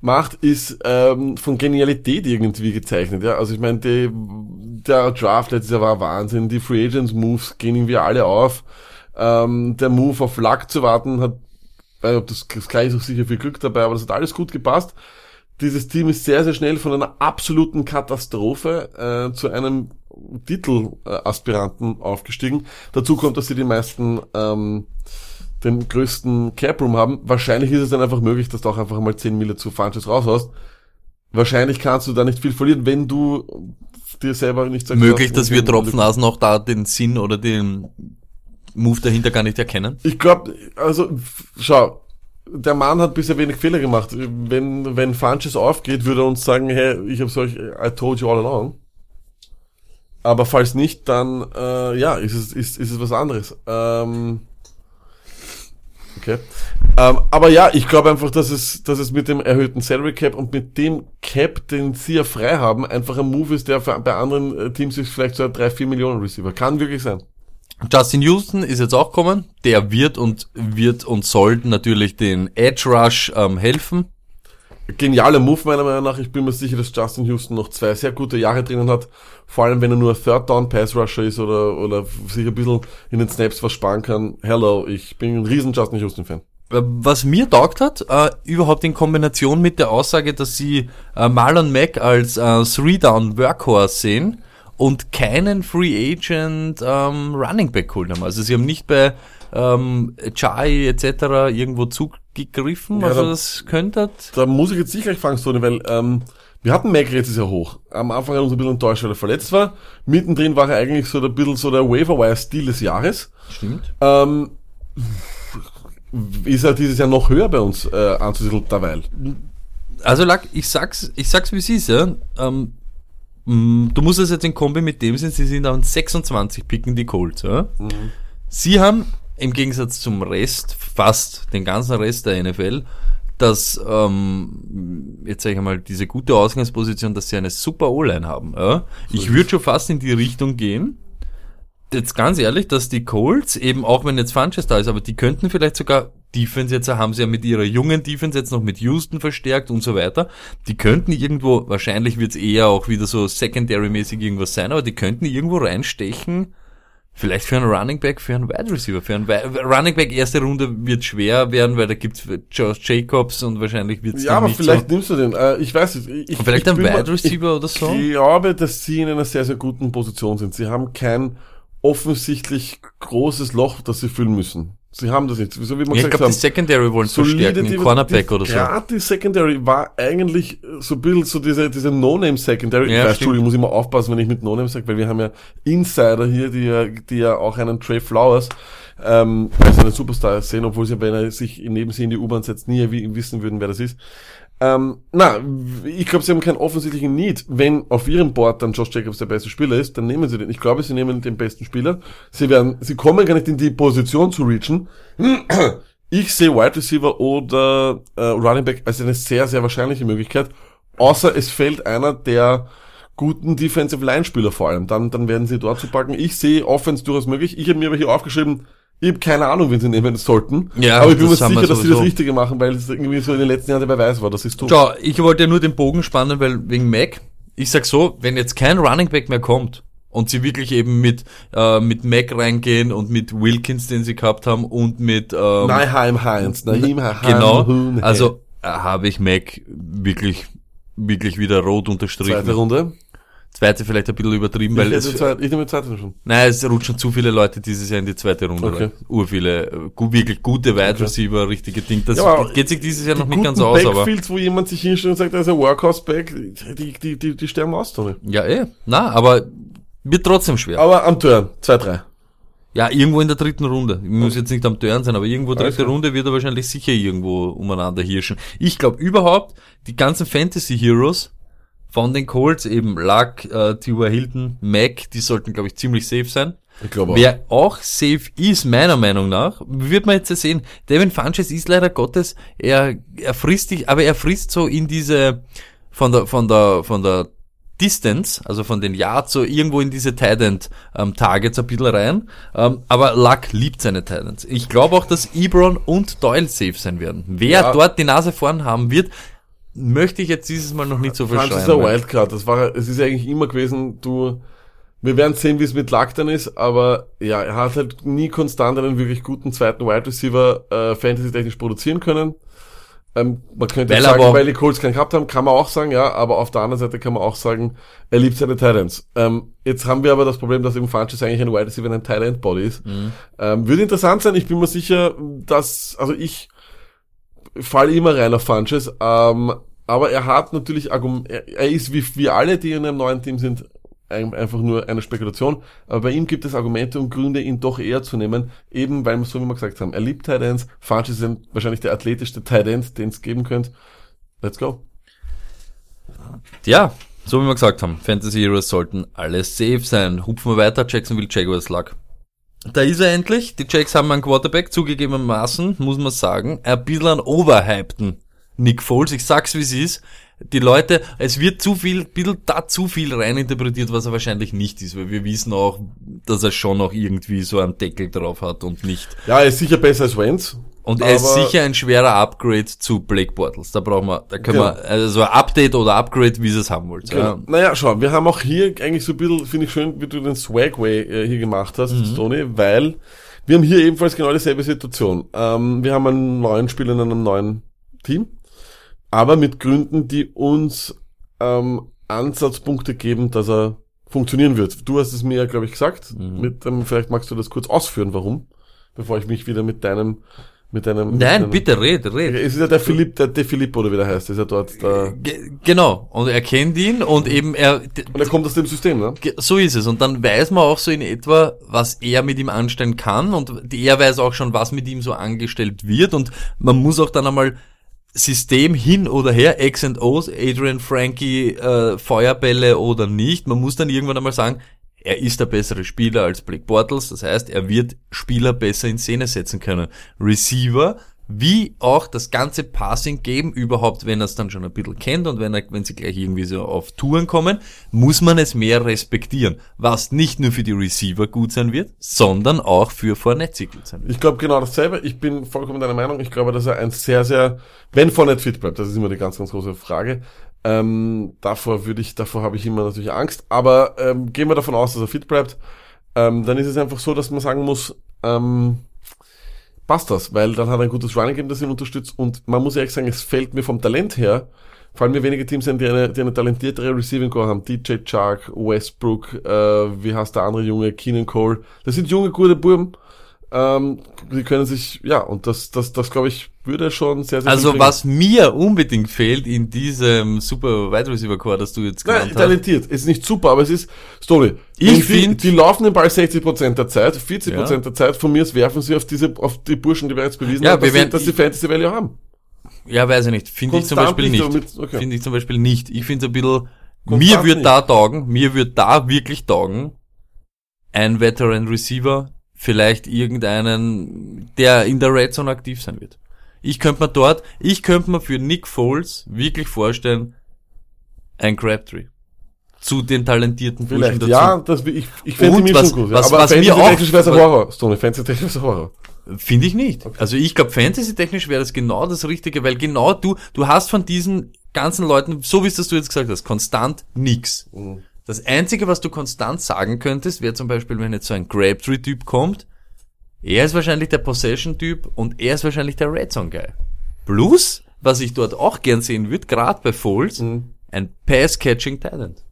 macht, ist ähm, von Genialität irgendwie gezeichnet. Ja, also ich meine, der Draft letztes Jahr war Wahnsinn. Die Free Agents Moves gehen irgendwie alle auf. Ähm, der Move auf Luck zu warten hat, ob das, das gleich ist auch sicher viel Glück dabei, aber das hat alles gut gepasst. Dieses Team ist sehr, sehr schnell von einer absoluten Katastrophe äh, zu einem Titelaspiranten aufgestiegen. Dazu kommt, dass sie die meisten ähm, den größten Cap Room haben. Wahrscheinlich ist es dann einfach möglich, dass du auch einfach mal 10 Mille zu Funches raushaust. Wahrscheinlich kannst du da nicht viel verlieren, wenn du dir selber nicht sagst, Möglich, dass- dass wir Tropfnasen auch da den Sinn oder den Move dahinter gar nicht erkennen. Ich glaube, also schau, der Mann hat bisher wenig Fehler gemacht. Wenn wenn Funches aufgeht, würde er uns sagen, hey, ich habe euch, I told you all along. Aber falls nicht, dann äh, ja, ist es, ist, ist es was anderes. Ähm, okay. Ähm, aber ja, ich glaube einfach, dass es, dass es mit dem erhöhten Salary Cap und mit dem Cap, den sie ja frei haben, einfach ein Move ist, der für, bei anderen äh, Teams ist vielleicht so ein 3, 4 Millionen Receiver. Kann wirklich sein. Justin Houston ist jetzt auch kommen. Der wird und wird und soll natürlich den Edge Rush ähm, helfen. Genialer Move meiner Meinung nach. Ich bin mir sicher, dass Justin Houston noch zwei sehr gute Jahre drinnen hat. Vor allem, wenn er nur Third Down Pass Rusher ist oder, oder sich ein bisschen in den Snaps versparen kann. Hello, ich bin ein riesen Justin Houston Fan. Äh, Was mir taugt hat, äh, überhaupt in Kombination mit der Aussage, dass sie äh, Marlon Mack als äh, Three-Down Workhorse sehen und keinen Free Agent ähm, Running Back geholt haben. Also sie haben nicht bei ähm, Chai etc. irgendwo zugegriffen, Ja, was da- das könnte. Da muss ich jetzt nicht gleich fragen, Sony, weil ähm, wir hatten Mac letztes Jahr hoch. Am Anfang hat er uns ein bisschen enttäuscht, weil er verletzt war. Mittendrin war er eigentlich so ein bisschen so der Waiver-Wire-Stil des Jahres. Stimmt. Ähm, ist er dieses Jahr noch höher bei uns äh, anzusiedeln derweil. Also Lack, ich sag's, ich sag's wie es ist, ja. Ähm, du musst es jetzt in Kombi mit dem sehen, sie sind an 26 picken die Colts, ja. Sie haben im Gegensatz zum Rest, fast den ganzen Rest der NFL, dass, ähm, jetzt sage ich mal, diese gute Ausgangsposition, dass sie eine super O-Line haben. Ja? Ich würde schon fast in die Richtung gehen, jetzt ganz ehrlich, dass die Colts eben, auch wenn jetzt Funches da ist, aber die könnten vielleicht sogar Defense jetzt haben sie ja mit ihrer jungen Defense jetzt noch mit Houston verstärkt und so weiter. Die könnten irgendwo, wahrscheinlich wird's eher auch wieder so Secondary-mäßig irgendwas sein, aber die könnten irgendwo reinstechen, vielleicht für einen Running Back, für einen Wide Receiver, für einen Wi- Running Back erste Runde wird schwer werden, weil da gibt's Josh Jacobs und wahrscheinlich wird's Ja, aber vielleicht so. nimmst du den. Äh, ich weiß nicht. Ich, Und vielleicht ich ein Wide mal- Receiver oder so? Ich glaube, dass sie in einer sehr, sehr guten Position sind. Sie haben kein offensichtlich großes Loch, das sie füllen müssen. Sie haben das nicht. So wie wir Ja, ich gesagt glaube, haben. die Secondary wollen verstärken, die- Cornerback die, oder so. Gerade die Secondary war eigentlich so ein bisschen so diese, diese No-Name Secondary. Ja, ich weiß. Entschuldigung, muss immer aufpassen, wenn ich mit No-Name sage, weil wir haben ja Insider hier, die ja, die ja auch einen Trey Flowers ähm, als einen Superstar sehen, obwohl sie, wenn er sich neben sie in die U-Bahn setzt, nie wissen würden, wer das ist. Ähm, na, ich glaube, sie haben keinen offensichtlichen Need. Wenn auf ihrem Board dann Josh Jacobs der beste Spieler ist, dann nehmen sie den. Ich glaube, sie nehmen den besten Spieler. Sie werden, sie kommen gar nicht in die Position zu reachen. Ich sehe Wide Receiver oder äh, Running Back als eine sehr, sehr wahrscheinliche Möglichkeit. Außer es fällt einer der guten Defensive Line Spieler vor allem. Dann, dann werden sie dort zu packen. Ich sehe Offense durchaus möglich. Ich habe mir aber hier aufgeschrieben, ich habe keine Ahnung, wen sie nehmen sollten. Ja, aber ich bin mir sicher, dass sie das. Richtige machen, weil es irgendwie so in den letzten Jahren der Beweis war. Das ist dumm. Schau, ich wollte ja nur den Bogen spannen, weil wegen Mac, ich sag so, wenn jetzt kein Running Back mehr kommt und sie wirklich eben mit, äh, mit Mac reingehen und mit Wilkins, den sie gehabt haben und mit, ähm, Naheim Heinz, Naheim Heinz. genau, also äh, habe ich Mac wirklich, wirklich wieder rot unterstrichen. Zweite Runde. Zweite vielleicht ein bisschen übertrieben, weil ich, es, Zeit, ich nehme die zweite schon. nein, es rutschen zu viele Leute dieses Jahr in die zweite Runde Okay. rein. Urviele, äh, gu- wirklich gute Wide Receiver, richtige Ding. Das Ja, geht sich dieses Jahr noch nicht ganz aus, aber. Backfields, wo jemand sich hinstellt und sagt, er ist ein Workhorse-Back, die, die, die, die sterben aus, Tony. Ja, eh. Na, aber wird trotzdem schwer. Aber am Turn, 2-3. Ja, irgendwo in der dritten Runde. Ich muss jetzt nicht am Turn sein, aber irgendwo dritte klar. Runde wird er wahrscheinlich sicher irgendwo umeinander hirschen. Ich glaube überhaupt, die ganzen Fantasy Heroes von den Colts, eben Luck, äh, T.Y. Hilton, Mac, die sollten, glaube ich, ziemlich safe sein. Ich glaube auch. Wer auch safe ist, meiner Meinung nach, wird man jetzt ja sehen, Devin Funches ist leider Gottes, er, er frisst dich, aber er frisst so in diese, von der, von der, von der Distance, also von den Yards, so irgendwo in diese Tight End ähm, Targets ein bisschen rein. Ähm, aber Luck liebt seine Tight Ends. Ich glaube auch, dass Ebron und Doyle safe sein werden. Wer Ja. dort die Nase vorn haben wird, möchte ich jetzt dieses Mal noch nicht so Franz verschreien. ist ein weil- Wildcard. Das war, es ist eigentlich immer gewesen, du, wir werden sehen, wie es mit Luck dann ist, aber ja, er hat halt nie konstant einen wirklich guten zweiten Wide Receiver, äh, fantasy-technisch produzieren können. Ähm, man könnte sagen, weil die Colts keinen gehabt haben, kann man auch sagen, ja, aber auf der anderen Seite kann man auch sagen, er liebt seine Titans. Ähm, jetzt haben wir aber das Problem, dass eben Funches eigentlich ein Wide Receiver in ein Tight End Body ist. Mhm. Ähm, würde interessant sein, ich bin mir sicher, dass, also ich falle immer rein auf Funches, ähm, aber er hat natürlich Argum er, ist wie, wie alle, die in einem neuen Team sind, ein, einfach nur eine Spekulation, aber bei ihm gibt es Argumente und Gründe, ihn doch eher zu nehmen, eben weil, so wie wir gesagt haben, er liebt Tight Ends, Funches ein, wahrscheinlich der athletischste Tight End, den es geben könnte. Let's go. Ja, So wie wir gesagt haben, Fantasy Heroes sollten alle safe sein. Hupfen wir weiter, Jacksonville Jaguars Luck. Da ist er endlich. Die Jacks haben einen Quarterback, zugegebenermaßen, muss man sagen, ein bisschen einen overhypten Nick Foles. Ich sag's wie es ist. Die Leute, es wird zu viel, bisschen da zu viel reininterpretiert, was er wahrscheinlich nicht ist, weil wir wissen auch, dass er schon noch irgendwie so einen Deckel drauf hat und nicht. Ja, er ist sicher besser als Wentz. Und er ist sicher ein schwerer Upgrade zu Blake Bortles. Da brauchen wir, da können Genau. wir, also ein Update oder Upgrade, wie ihr es haben wollt. Genau. Ja. Naja, schau, wir haben auch hier eigentlich so ein bisschen, finde ich schön, wie du den Swagway äh, hier gemacht hast, Mhm. Tony, weil wir haben hier ebenfalls genau dieselbe Situation. Ähm, wir haben einen neuen Spieler in einem neuen Team, aber mit Gründen, die uns ähm, Ansatzpunkte geben, dass er funktionieren wird. Du hast es mir ja, glaube ich, gesagt. Mhm. Mit, ähm, vielleicht magst du das kurz ausführen, warum, bevor ich mich wieder mit deinem, mit deinem... mit Nein, deinem, bitte, red, red. Es ist ja der Philipp, der De Filippo, oder wie der heißt, ist ja dort der, Ge- Genau. Und er kennt ihn und eben er, und er kommt aus dem System, ne? So ist es. Und dann weiß man auch so in etwa, was er mit ihm anstellen kann. Und er weiß auch schon, was mit ihm so angestellt wird. Und man muss auch dann einmal System hin oder her, X and O's, Adrian Frankie, äh, Feuerbälle oder nicht. Man muss dann irgendwann einmal sagen, er ist der bessere Spieler als Blake Bortles. Das heißt, er wird Spieler besser in Szene setzen können. Receiver, wie auch das ganze Passing geben überhaupt, wenn er es dann schon ein bisschen kennt und wenn er, wenn sie gleich irgendwie so auf Touren kommen, muss man es mehr respektieren. Was nicht nur für die Receiver gut sein wird, sondern auch für Fournette gut sein wird. Ich glaube genau dasselbe. Ich bin vollkommen deiner Meinung. Ich glaube, dass er ein sehr, sehr, wenn Fournette fit bleibt, das ist immer die ganz, ganz große Frage. Ähm, davor würde ich, davor habe ich immer natürlich Angst. Aber ähm, gehen wir davon aus, dass er fit bleibt. Ähm, dann ist es einfach so, dass man sagen muss, ähm, passt das, weil dann hat er ein gutes Running Game, das ihn unterstützt. Und man muss ehrlich sagen, es fällt mir vom Talent her, fallen mir wenige Teams ein, die eine, die eine talentiertere Receiving Core haben. DJ Chark, Westbrook, äh, wie heißt der andere Junge, Keenan Cole. Das sind junge, gute Buben. Ähm, die können sich, ja, und das, das, das glaube ich, würde schon sehr, sehr Also was mir unbedingt fehlt in diesem super Wide Receiver Core, das du jetzt Nein, genannt hast. talentiert. Ist nicht super, aber es ist Story. Ich Und die, laufen den Ball 60% der Zeit, 40% Ja. der Zeit von mir werfen sie auf diese, auf die Burschen, die wir jetzt bewiesen Ja, haben, wir dass, sie, werden- dass sie Fantasy Value haben. Ja, weiß ich nicht. Finde ich zum Beispiel nicht, okay. Finde ich zum Beispiel nicht. Ich finde es ein bisschen, Konstant mir wird nicht. da taugen, mir wird da wirklich taugen, ein Veteran Receiver, vielleicht irgendeinen, der in der Red Zone aktiv sein wird. Ich könnte mir dort, ich könnte mir für Nick Foles wirklich vorstellen, ein Crabtree. Zu den talentierten Burschen Vielleicht, dazu. ja, das, ich, ich fände Und die was- schon gut. was- aber was mir auch- Fantasy-technisch wäre es ein Horror. Stone, Fantasy-technisch ein Horror. Finde ich nicht. Also ich glaube, fantasy-technisch wäre das genau das Richtige, weil genau du, du hast von diesen ganzen Leuten, so wie es das du jetzt gesagt hast, konstant nix. Das Einzige, was du konstant sagen könntest, wäre zum Beispiel, wenn jetzt so ein Crabtree-Typ kommt, er ist wahrscheinlich der Possession-Typ und er ist wahrscheinlich der Red Zone-Guy. Plus, was ich dort auch gern sehen würde, gerade bei Foles, ein Pass-Catching-Talent.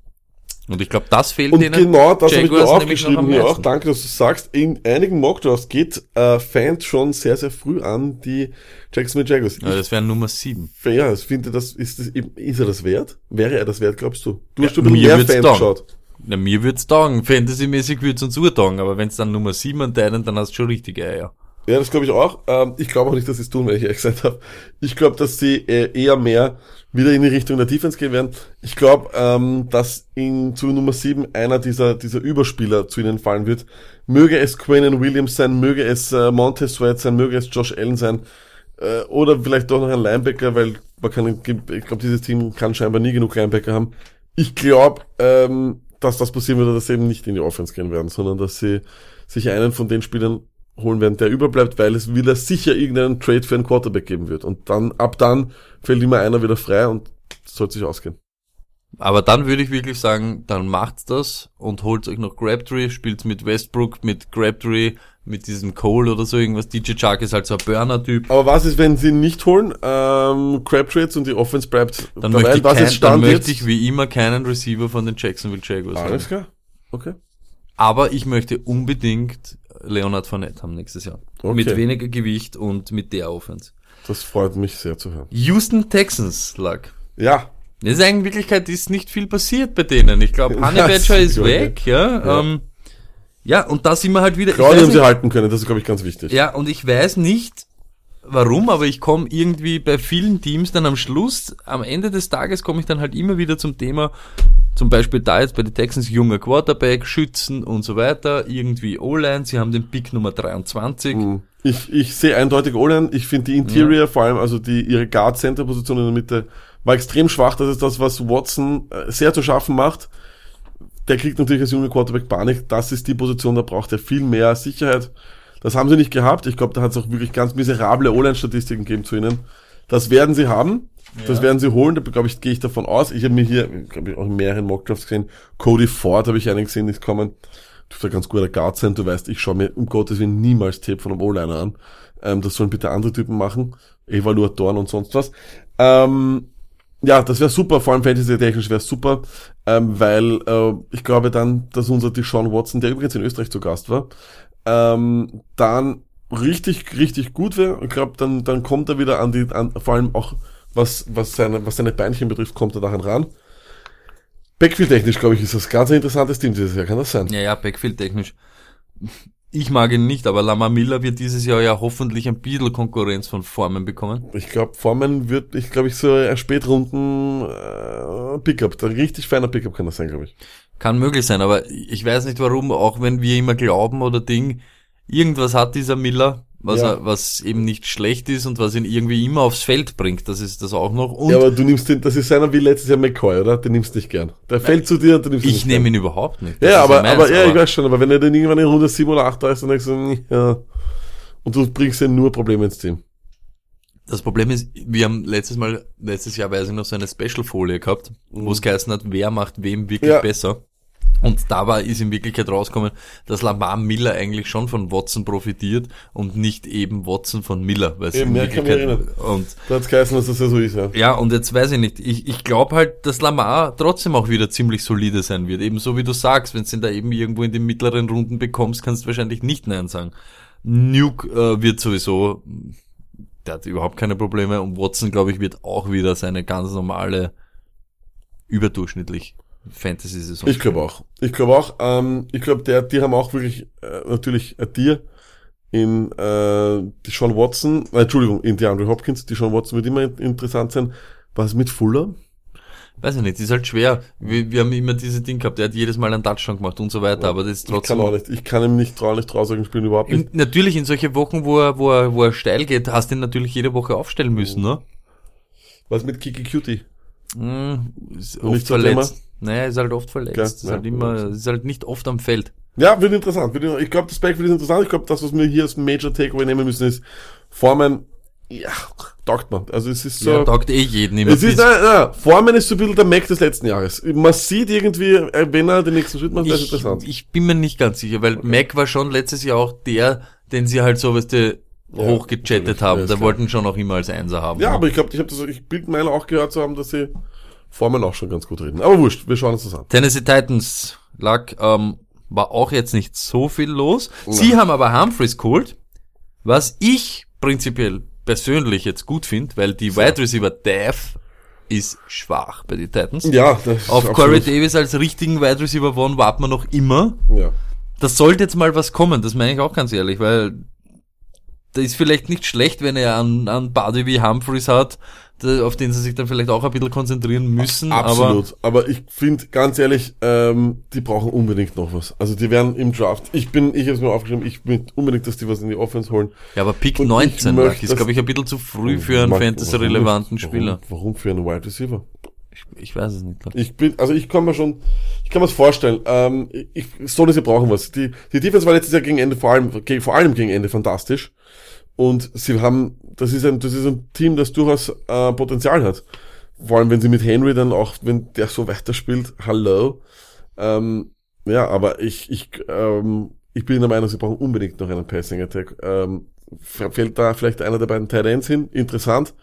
Und ich glaube, das fehlt Und denen. genau das habe ich mir am hier auch. Danke, dass du sagst. In einigen Mockdrafts geht äh, Fans schon sehr, sehr früh an die Jacksonville Jaguars. Ja, das wäre Nummer 7. Ich, ja, ich finde, das ist, das, ist er das wert? Wäre er das wert, glaubst du? Du hast Ja, ein bisschen mir mehr Fans geschaut. Na, mir wird's taugen. Fantasy-mäßig wird's uns urtaugen, aber wenn's dann Nummer 7 anteilen, dann hast du schon richtige Eier. Ja, das glaube ich auch. Ähm, ich glaube auch nicht, dass sie es tun, wenn ich ehrlich gesagt habe. Ich glaube, dass sie äh, eher mehr wieder in die Richtung der Defense gehen werden. Ich glaube, ähm, dass in zu Nummer 7 einer dieser, dieser Überspieler zu ihnen fallen wird. Möge es Quinn Williams sein, möge es äh, Montez Sweat sein, möge es Josh Allen sein, äh, oder vielleicht doch noch ein Linebacker, weil man kann, ich glaube, dieses Team kann scheinbar nie genug Linebacker haben. Ich glaube, ähm, dass das passieren würde, dass sie eben nicht in die Offense gehen werden, sondern dass sie sich einen von den Spielern holen werden, der überbleibt, weil es wieder sicher irgendeinen Trade für einen Quarterback geben wird. Und dann, ab dann fällt immer einer wieder frei und sollte sich ausgehen. Aber dann würde ich wirklich sagen, dann macht's das und holt euch noch Crabtree, spielt's mit Westbrook, mit Crabtree, mit diesem Cole oder so irgendwas. DJ Chark ist halt so ein Burner-Typ. Aber was ist, wenn sie ihn nicht holen? Ähm, Crabtree jetzt und die Offense bleibt Dann, dabei. möchte ich, was kein, dann möchte ich wie immer keinen Receiver von den Jacksonville Jaguars Alles haben. klar. Okay. Aber ich möchte unbedingt Leonard Fournette haben nächstes Jahr. Okay. Mit weniger Gewicht und mit der Offense. Das freut mich sehr zu hören. Houston Texans, Luck. Ja. Das ist eigentlich in Wirklichkeit ist nicht viel passiert bei denen. Ich glaube, Honey Das Badger ist gut, weg, ja. Ja. Ja, ähm, ja und da sind wir halt wieder. Claudia haben sie nicht- halten können, das ist, glaube ich, ganz wichtig. Ja, und ich weiß nicht, warum, aber ich komme irgendwie bei vielen Teams dann am Schluss, am Ende des Tages komme ich dann halt immer wieder zum Thema, zum Beispiel da jetzt bei den Texans junger Quarterback, Schützen und so weiter, irgendwie O-Line, sie haben den Pick Nummer 23. Mhm. Ich, ich sehe eindeutig O-Line. Ich finde die Interior, vor allem also die ihre Guard-Center-Position in der Mitte, war extrem schwach. Das ist das, was Watson äh, sehr zu schaffen macht. Der kriegt natürlich als junger Quarterback Panik. Das ist die Position, da braucht er viel mehr Sicherheit. Das haben sie nicht gehabt. Ich glaube, da hat es auch wirklich ganz miserable O-Line-Statistiken gegeben zu ihnen. Das werden sie haben. Das werden sie holen, da glaube ich, gehe ich davon aus. Ich habe mir hier, glaube ich, auch in mehreren Mockdrafts gesehen, Cody Ford habe ich einen gesehen, ist kommen. Dürfte ein ganz guter Guard sein, du weißt, ich schaue mir um Gottes Willen niemals Tape von einem O-Liner an. Ähm, das sollen bitte andere Typen machen. Evaluatoren und sonst was. Ähm, ja, das wäre super, vor allem Fantasy-technisch wäre super, ähm, weil äh, ich glaube dann, dass unser Deshaun Watson, der übrigens in Österreich zu Gast war, ähm, dann richtig, richtig gut wäre. Ich glaube, dann, dann kommt er wieder an die, an, vor allem auch was, was, seine, was seine Beinchen betrifft, kommt er daran ran. Backfield-technisch, glaube ich, ist das ganz ein interessantes Team dieses Jahr, kann das sein? Ja, ja, Backfield technisch. Ich mag ihn nicht, aber Lama Miller wird dieses Jahr ja hoffentlich ein bisschen Konkurrenz von Formen bekommen. Ich glaube, Foreman wird, ich glaube, ich so ein Spätrunden äh, Pickup, ein richtig feiner Pickup kann das sein, glaube ich. Kann möglich sein, aber ich weiß nicht warum, auch wenn wir immer glauben oder Ding, irgendwas hat dieser Miller, was, Ja. er, was eben nicht schlecht ist und was ihn irgendwie immer aufs Feld bringt. Das ist das auch noch. Und ja, aber du nimmst den, das ist einer wie letztes Jahr McCoy, oder? Den nimmst du nicht gern. Der fällt zu dir und du nimmst ihn ich nehme ihn überhaupt nicht. Das Ja, aber, meins, aber, ja, ich weiß schon, aber wenn er dann irgendwann in Runde 7 oder 8 da ist, dann denkst du, hm, ja. Und du bringst ihm nur Probleme ins Team. Das Problem ist, wir haben letztes Mal, letztes Jahr weiß ich noch so eine Special-Folie gehabt, wo es geheißen hat, wer macht wem wirklich Mhm. Ja. besser. Und da war, ist in Wirklichkeit rausgekommen, dass Lamar Miller eigentlich schon von Watson profitiert und nicht eben Watson von Miller. Weil Eben, ja, kann mich Wirklichkeit, und Da hat's geheißen, dass das ja so ist, ja. ja, und jetzt weiß ich nicht. Ich, ich glaube halt, dass Lamar trotzdem auch wieder ziemlich solide sein wird. Ebenso wie du sagst, wenn du ihn da eben irgendwo in den mittleren Runden bekommst, kannst du wahrscheinlich nicht Nein sagen. Nuke äh, wird sowieso, der hat überhaupt keine Probleme und Watson, glaube ich, wird auch wieder seine ganz normale, überdurchschnittlich Fantasy-Saison. Ich glaube auch. Ich glaube auch. Ähm, ich glaube, der, die haben auch wirklich äh, natürlich ein Tier in äh, die Sean Watson, äh, Entschuldigung, in die Andrew Hopkins. Die Sean Watson wird immer in- interessant sein. Was mit Fuller? Weiß ich nicht, ist halt schwer. Wir, wir haben immer diese Ding gehabt, der hat jedes Mal einen Touchdown gemacht und so weiter, aber das ist Ich kann trotzdem... auch nicht. Ich kann ihm nicht trauen, nicht trauen, spielen überhaupt nicht. In, natürlich in solche Wochen, wo er, wo er, wo er steil geht, hast du ihn natürlich jede Woche aufstellen müssen, ne? Was mit Kiki Cutie? Mhm, ist oft nicht so verletzt. Naja, ist halt oft verletzt. Okay, ist ja, halt immer, ist halt nicht oft am Feld. Ja, wird interessant. Ich glaube, das Backfield ist interessant. Ich glaube, das, was wir hier als Major Takeaway nehmen müssen, ist Formen, ja, taugt man. Also es ist so... Ja, taugt eh jeden immer. Es ist, nein, nein, Foreman ist so ein bisschen der Mac des letzten Jahres. Man sieht irgendwie, äh, wenn er den nächsten Schritt macht, das ist interessant. ich bin mir nicht ganz sicher, weil Mac war schon letztes Jahr auch der, den sie halt so, was die Ja, hochgechattet haben. Da klar. wollten schon auch immer als Einser haben. ja, aber ich glaube, ich habe das, ich bild meine auch gehört zu haben, dass sie Foreman auch schon ganz gut reden. Aber wurscht, wir schauen uns das an. Tennessee Titans lag, ähm, war auch jetzt nicht so viel los. Sie haben aber Humphreys geholt, was ich prinzipiell persönlich jetzt gut finde, weil die Wide Receiver Dev ist schwach bei den Titans. Ja, das ist Auf absolut- Corey Davis als richtigen Wide Receiver One wartet man noch immer. Ja. Das sollte jetzt mal was kommen, das meine ich auch ganz ehrlich, weil da ist vielleicht nicht schlecht, wenn er einen, einen Buddy wie Humphreys hat, auf den sie sich dann vielleicht auch ein bisschen konzentrieren müssen. Aber Absolut. Aber, ich finde, ganz ehrlich, ähm, die brauchen unbedingt noch was. Also die werden im Draft. Ich bin, ich habe es mir aufgeschrieben, ich will unbedingt, dass die was in die Offense holen. Ja, aber Pick Und ich 19 möchte, ist, dass- glaube ich, ein bisschen zu früh für einen fantasy-relevanten Spieler. Warum, warum für einen Wide Receiver? Ich, ich weiß es nicht. glaub. Ich bin, also ich kann mir schon, ich kann mir das vorstellen. Ähm, ich, Stoney, sie brauchen was. Die, die Defense war letztes Jahr gegen Ende, vor allem, vor allem gegen Ende fantastisch. Und sie haben, das ist ein, das ist ein Team, das durchaus äh, Potenzial hat. Vor allem, wenn sie mit Henry dann auch, wenn der so weiterspielt, hallo. Ähm, ja, aber ich, ich, ähm, ich bin der Meinung, sie brauchen unbedingt noch einen Passing Attack. Ähm, fällt da vielleicht einer der beiden Tight Ends hin? Interessant.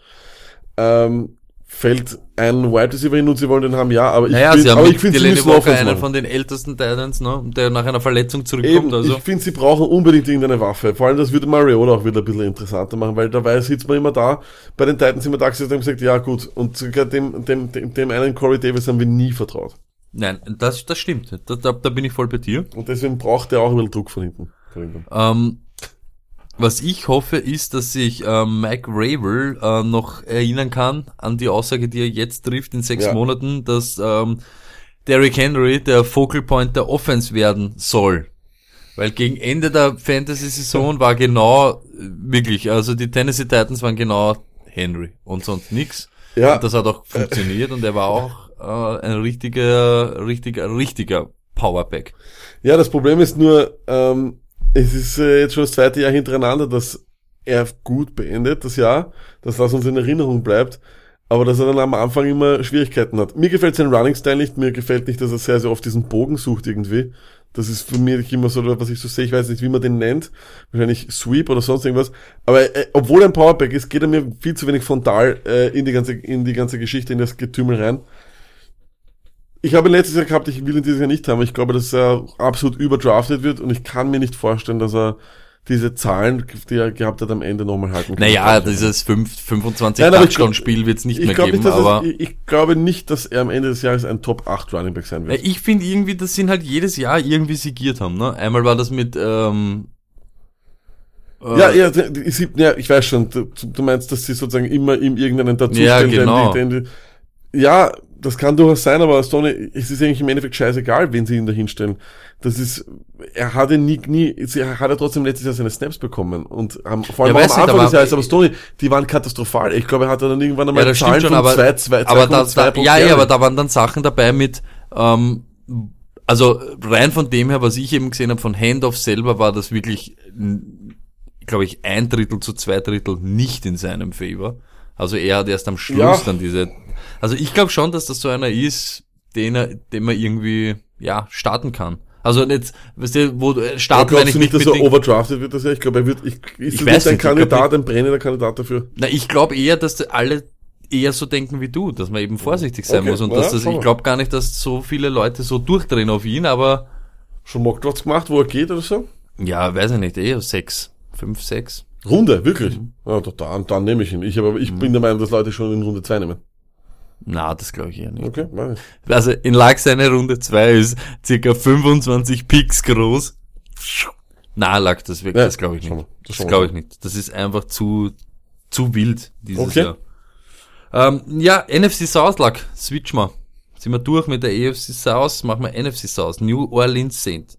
Ähm, fällt ein Wide Receiver hin und sie wollen den haben, ja, aber ich Naja, find, sie haben aber ich finde, sie müssen Offense einen von den ältesten Titans, ne, der nach einer Verletzung zurückkommt. Eben, also. ich finde, sie brauchen unbedingt irgendeine Waffe. Vor allem, das würde Mariota auch wieder ein bisschen interessanter machen, weil dabei sitzt man immer da, bei den Titans immer da gesessen und haben gesagt, ja gut, und sogar dem, dem, dem, dem einen Corey Davis haben wir nie vertraut. Nein, das, das stimmt. Da, da, da bin ich voll bei dir. Und deswegen braucht er auch ein bisschen Druck von hinten. Von hinten. Ähm, was ich hoffe, ist, dass sich ähm, Mike Ravel äh, noch erinnern kann an die Aussage, die er jetzt trifft in sechs Ja. Monaten, dass ähm, Derrick Henry der Focal Point der Offense werden soll. Weil gegen Ende der Fantasy-Saison war genau, äh, wirklich, also die Tennessee Titans waren genau Henry und sonst nix. Ja. Und das hat auch funktioniert und er war auch äh, ein richtiger, richtiger, richtiger Powerback. Ja, das Problem ist nur, ähm, es ist äh, jetzt schon das zweite Jahr hintereinander, dass er gut beendet, das Jahr, dass das uns in Erinnerung bleibt, aber dass er dann am Anfang immer Schwierigkeiten hat. Mir gefällt sein Running-Style nicht, mir gefällt nicht, dass er sehr, sehr oft diesen Bogen sucht irgendwie. Das ist für mich immer so, was ich so sehe, ich weiß nicht, wie man den nennt, wahrscheinlich Sweep oder sonst irgendwas, aber äh, obwohl er ein Powerback ist, geht er mir viel zu wenig frontal äh, in die ganze in die ganze Geschichte, in das Getümmel rein. Ich habe ihn letztes Jahr gehabt, ich will ihn dieses Jahr nicht haben. Ich glaube, dass er absolut überdraftet wird und ich kann mir nicht vorstellen, dass er diese Zahlen, die er gehabt hat, am Ende nochmal halten kann. Naja, dieses 5, 25 Nein, aber ich- Touchdown-Spiel wird es nicht ich mehr geben, nicht, aber es, ich, ich glaube nicht, dass er am Ende des Jahres ein Top 8 Running Back sein wird. ich finde irgendwie, dass sie ihn halt jedes Jahr irgendwie sigiert haben. Ne? Einmal war das mit ähm, äh, Ja, ja, sie- ja, ich weiß schon. Du, du meinst, dass sie sozusagen immer ihm irgendeinen dazustellen. Ja, genau. den, den, ja, das kann durchaus sein, aber Stoney, es ist eigentlich im Endeffekt scheißegal, wen sie ihn da hinstellen. Das ist, er hatte nie, nie, er trotzdem letztes Jahr seine Snaps bekommen und am, vor allem Ja, am weiß nicht, Anfang aber- des Jahres, aber Stoney, die waren katastrophal. Ich glaube, er hatte dann irgendwann einmal ja, Zahlen schon, von aber, zwei, zwei, aber da, 2,2 da, ja, ja, aber da waren dann Sachen dabei mit, ähm, also rein von dem her, was ich eben gesehen habe von Handoff selber, war das wirklich, glaube ich, ein Drittel zu zwei Drittel nicht in seinem Favor. Also er hat erst am Schluss Ja. dann diese, also ich glaube schon, dass das so einer ist, den er, den man irgendwie, ja, starten kann. Also jetzt, weißt du, wo Aber starten glaubst ich nicht dass er overdrafted wird das ja? Ich glaube, er wird, ich, ist Ich weiß ein nicht, Kandidat, ein brennender Kandidat dafür? Na, ich glaube eher, dass alle eher so denken wie du, dass man eben vorsichtig sein Okay, muss und dass das, ich glaube gar nicht, dass so viele Leute so durchdrehen auf ihn, aber Schon Mockdrafts gemacht, wo er geht oder so? ja, weiß ich nicht, eher sechs, fünf, sechs. Runde, wirklich? Mhm. Ja, doch, dann, dann nehme ich ihn. Ich, aber ich bin der Meinung, dass Leute schon in Runde 2 nehmen. Na, das glaube ich eher nicht. Okay, ich. Also in Lag seine Runde zwei ist circa 25 Picks groß. Na, Lag, das wirklich, Ja, das glaube ich nicht. mal, das Das glaube ich nicht. Das ist einfach zu, zu wild dieses Okay. Jahr. Ähm, ja, NFC South Lag, switch mal. Sind wir durch mit der AFC South, machen wir NFC South. New Orleans Saints.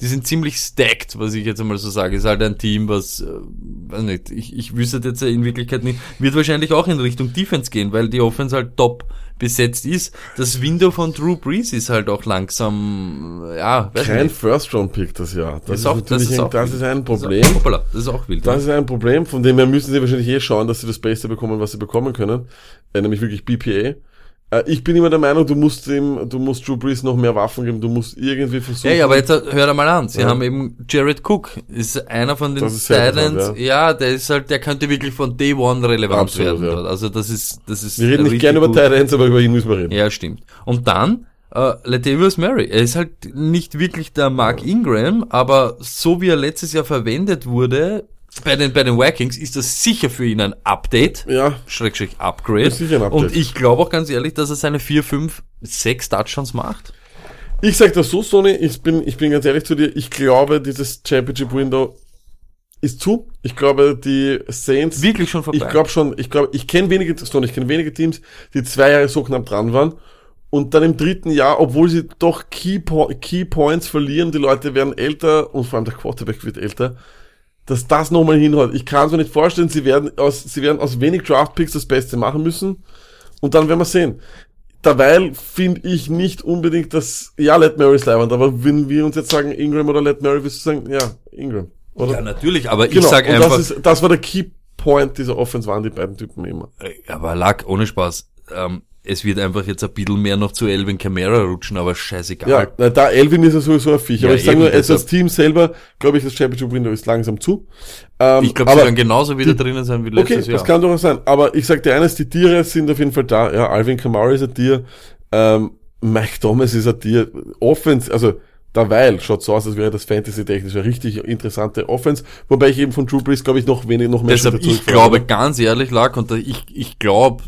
Die sind ziemlich stacked, was ich jetzt einmal so sage. Ist halt ein Team, was, äh, weiß nicht, ich, ich wüsste jetzt in Wirklichkeit nicht, wird wahrscheinlich auch in Richtung Defense gehen, weil die Offense halt top besetzt ist. Das Window von Drew Brees ist halt auch langsam, äh, ja, weiß Kein. First-Round-Pick das Jahr. Das, ist, auch- natürlich ein, das wild. ist ein Das Problem. ist auch, hoppala, das ist auch wild. Das ist ein Problem, von dem her müssen sie wahrscheinlich eh schauen, dass sie das Beste bekommen, was sie bekommen können. Äh, nämlich wirklich BPA. Äh, ich bin immer der Meinung, du musst ihm, du musst Drew Brees noch mehr Waffen geben, du musst irgendwie versuchen. Ja, ja, aber jetzt hör da mal an. Sie Ja. haben eben Jared Cook, ist einer von den Titans. interessant, Ja. der ist halt, der könnte wirklich von Day One relevant Absolut, werden. ja. Also das ist, das ist. Wir reden nicht gerne über Ends, aber über ihn müssen wir reden. Ja, stimmt. Und dann, äh, Latavius Murray. Er ist halt nicht wirklich der Mark Ingram, aber so wie er letztes Jahr verwendet wurde, bei den, bei den Vikings, ist das sicher für ihn ein Update. Ja, Schrägstrich Upgrade. Ist sicher ein Update. Und ich glaube auch ganz ehrlich, dass er seine vier, fünf, sechs Touchdowns macht. Ich sag das so, Sony, ich bin, ich bin ganz ehrlich zu dir, ich glaube, dieses Championship Window ist zu. Ich glaube, die Saints, Wirklich schon vorbei. ich glaube schon, ich glaube, ich kenne wenige, Sony, ich kenne wenige Teams, die zwei Jahre so knapp dran waren und dann im dritten Jahr, obwohl sie doch Key, po Key Points verlieren, die Leute werden älter und vor allem der Quarterback wird älter, dass das nochmal hinhaut. Ich kann es mir nicht vorstellen, sie werden aus, sie werden aus wenig Draft Picks das Beste machen müssen und dann werden wir sehen. Derweil finde ich nicht unbedingt, dass, ja, Let Mary leibend, aber wenn wir uns jetzt sagen Ingram oder Let Mary, wirst du sagen, ja, Ingram. Oder? ja, natürlich, aber ich genau, sag und einfach, das, ist, das war der Key Point dieser Offense, waren die beiden Typen immer. aber Lack, ohne Spaß, ähm, es wird einfach jetzt ein bisschen mehr noch zu Elvin Kamara rutschen, aber scheißegal. Ja, da Elvin ist ja sowieso ein Viech, Ja, aber ich sage nur, als das Team selber, glaube ich, das Championship Window ist langsam zu. Ähm, ich glaube, sie werden genauso wieder drinnen sein wie Okay, letztes Jahr. das kann durchaus sein. Aber ich sag dir eines, die Tiere sind auf jeden Fall da. Ja, Alvin Kamara ist ein Tier. Ähm, Mike Thomas ist ein Tier. Offense, also derweil schaut so aus, als wäre das Fantasy-technisch eine richtig interessante Offense. Wobei ich eben von Drew Brees, glaube ich, noch wenig, noch mehr Deshalb, ich glaube ganz ehrlich, Lack, und ich, ich glaube,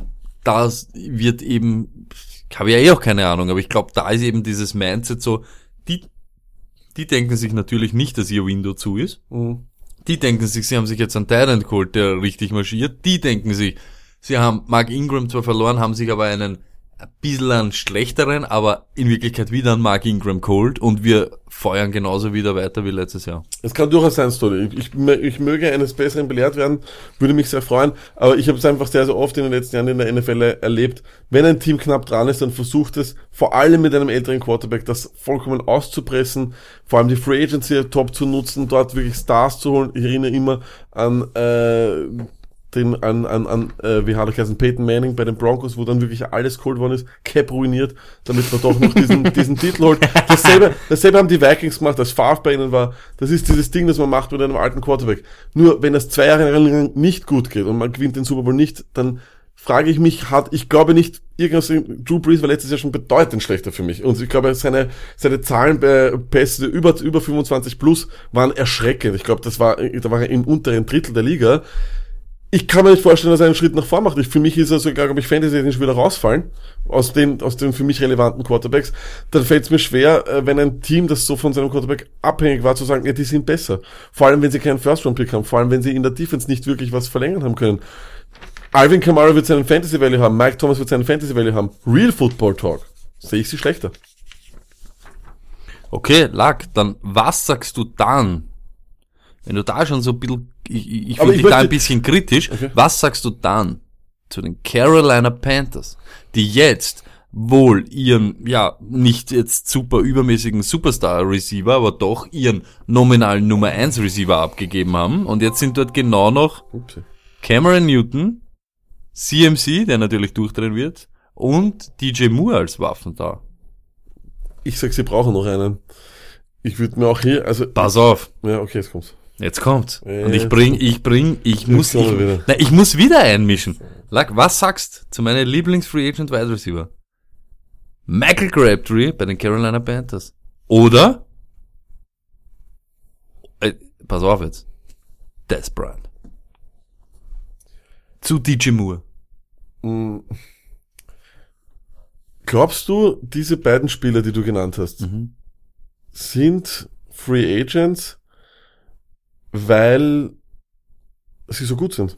das wird eben, ich habe ja eh auch keine Ahnung, aber ich glaube, da ist eben dieses Mindset so, die, die denken sich natürlich nicht, dass ihr Window zu ist. Mhm. Die denken sich, sie haben sich jetzt einen Tyrant geholt, der richtig marschiert. Die denken sich, sie haben Mark Ingram zwar verloren, haben sich aber einen ein bisschen einen schlechteren, aber in Wirklichkeit wieder einen Mark Ingram geholt und wir feuern genauso wieder weiter wie letztes Jahr. Es kann durchaus sein, Story. Ich, ich möge eines Besseren belehrt werden, würde mich sehr freuen, aber ich habe es einfach sehr, sehr oft in den letzten Jahren in der NFL erlebt. Wenn ein Team knapp dran ist, dann versucht es, vor allem mit einem älteren Quarterback, das vollkommen auszupressen, vor allem die Free Agency top zu nutzen, dort wirklich Stars zu holen. Ich erinnere immer an äh, den, an, an, an äh, wie hat er geheißen, Peyton Manning bei den Broncos, wo dann wirklich alles geholt worden ist, Cap ruiniert, damit man doch noch diesen, diesen Titel holt. Dasselbe, dasselbe haben die Vikings gemacht, als Favre bei ihnen war. Das ist dieses Ding, das man macht mit einem alten Quarterback. Nur, wenn das zwei Jahre lang nicht gut geht und man gewinnt den Super Bowl nicht, dann frage ich mich, hat, ich glaube nicht, irgendwas, Drew Brees war letztes Jahr schon bedeutend schlechter für mich. Und ich glaube, seine, seine Zahlen bei Pässe über, über 25 plus waren erschreckend. Ich glaube, das war, da war er im unteren Drittel der Liga ich kann mir nicht vorstellen, dass er einen Schritt nach vor macht. Ich, für mich ist er sogar, glaube ich, Fantasy nicht wieder rausfallen aus den, aus den für mich relevanten Quarterbacks. Dann fällt es mir schwer, äh, wenn ein Team, das so von seinem Quarterback abhängig war, zu sagen, ja, die sind besser. Vor allem, wenn sie keinen First-Round-Pick haben. Vor allem, wenn sie in der Defense nicht wirklich was verlängern haben können. Alvin Kamara wird seinen Fantasy-Value haben. Mike Thomas wird seinen Fantasy-Value haben. Real Football Talk. Sehe ich sie schlechter. Okay, Lack, dann was sagst du dann? Wenn du da schon so ein bisschen, ich, ich ich finde ich dich da ein bisschen kritisch, Okay. was sagst du dann zu den Carolina Panthers, die jetzt wohl ihren, ja, nicht jetzt super übermäßigen Superstar-Receiver, aber doch ihren nominalen Nummer 1 Receiver abgegeben haben und jetzt sind dort genau noch. Cameron Newton, CMC, der natürlich durchdrehen wird, und DJ Moore als Waffen da. Ich sag, sie brauchen noch einen. Ich würde mir auch hier, also, Pass auf. ja, okay, jetzt kommt's. Jetzt kommt's. Äh, Und ich bring, ich bring, ich muss, ich, na, ich muss wieder einmischen. Lack, was sagst zu meiner Lieblings-Free Agent Wide Receiver? Michael Crabtree bei den Carolina Panthers. Oder, äh, pass auf jetzt, Des Bryant. Zu DJ Moore. Mm. Glaubst du, diese beiden Spieler, die du genannt hast, Mhm. sind Free Agents, weil sie so gut sind?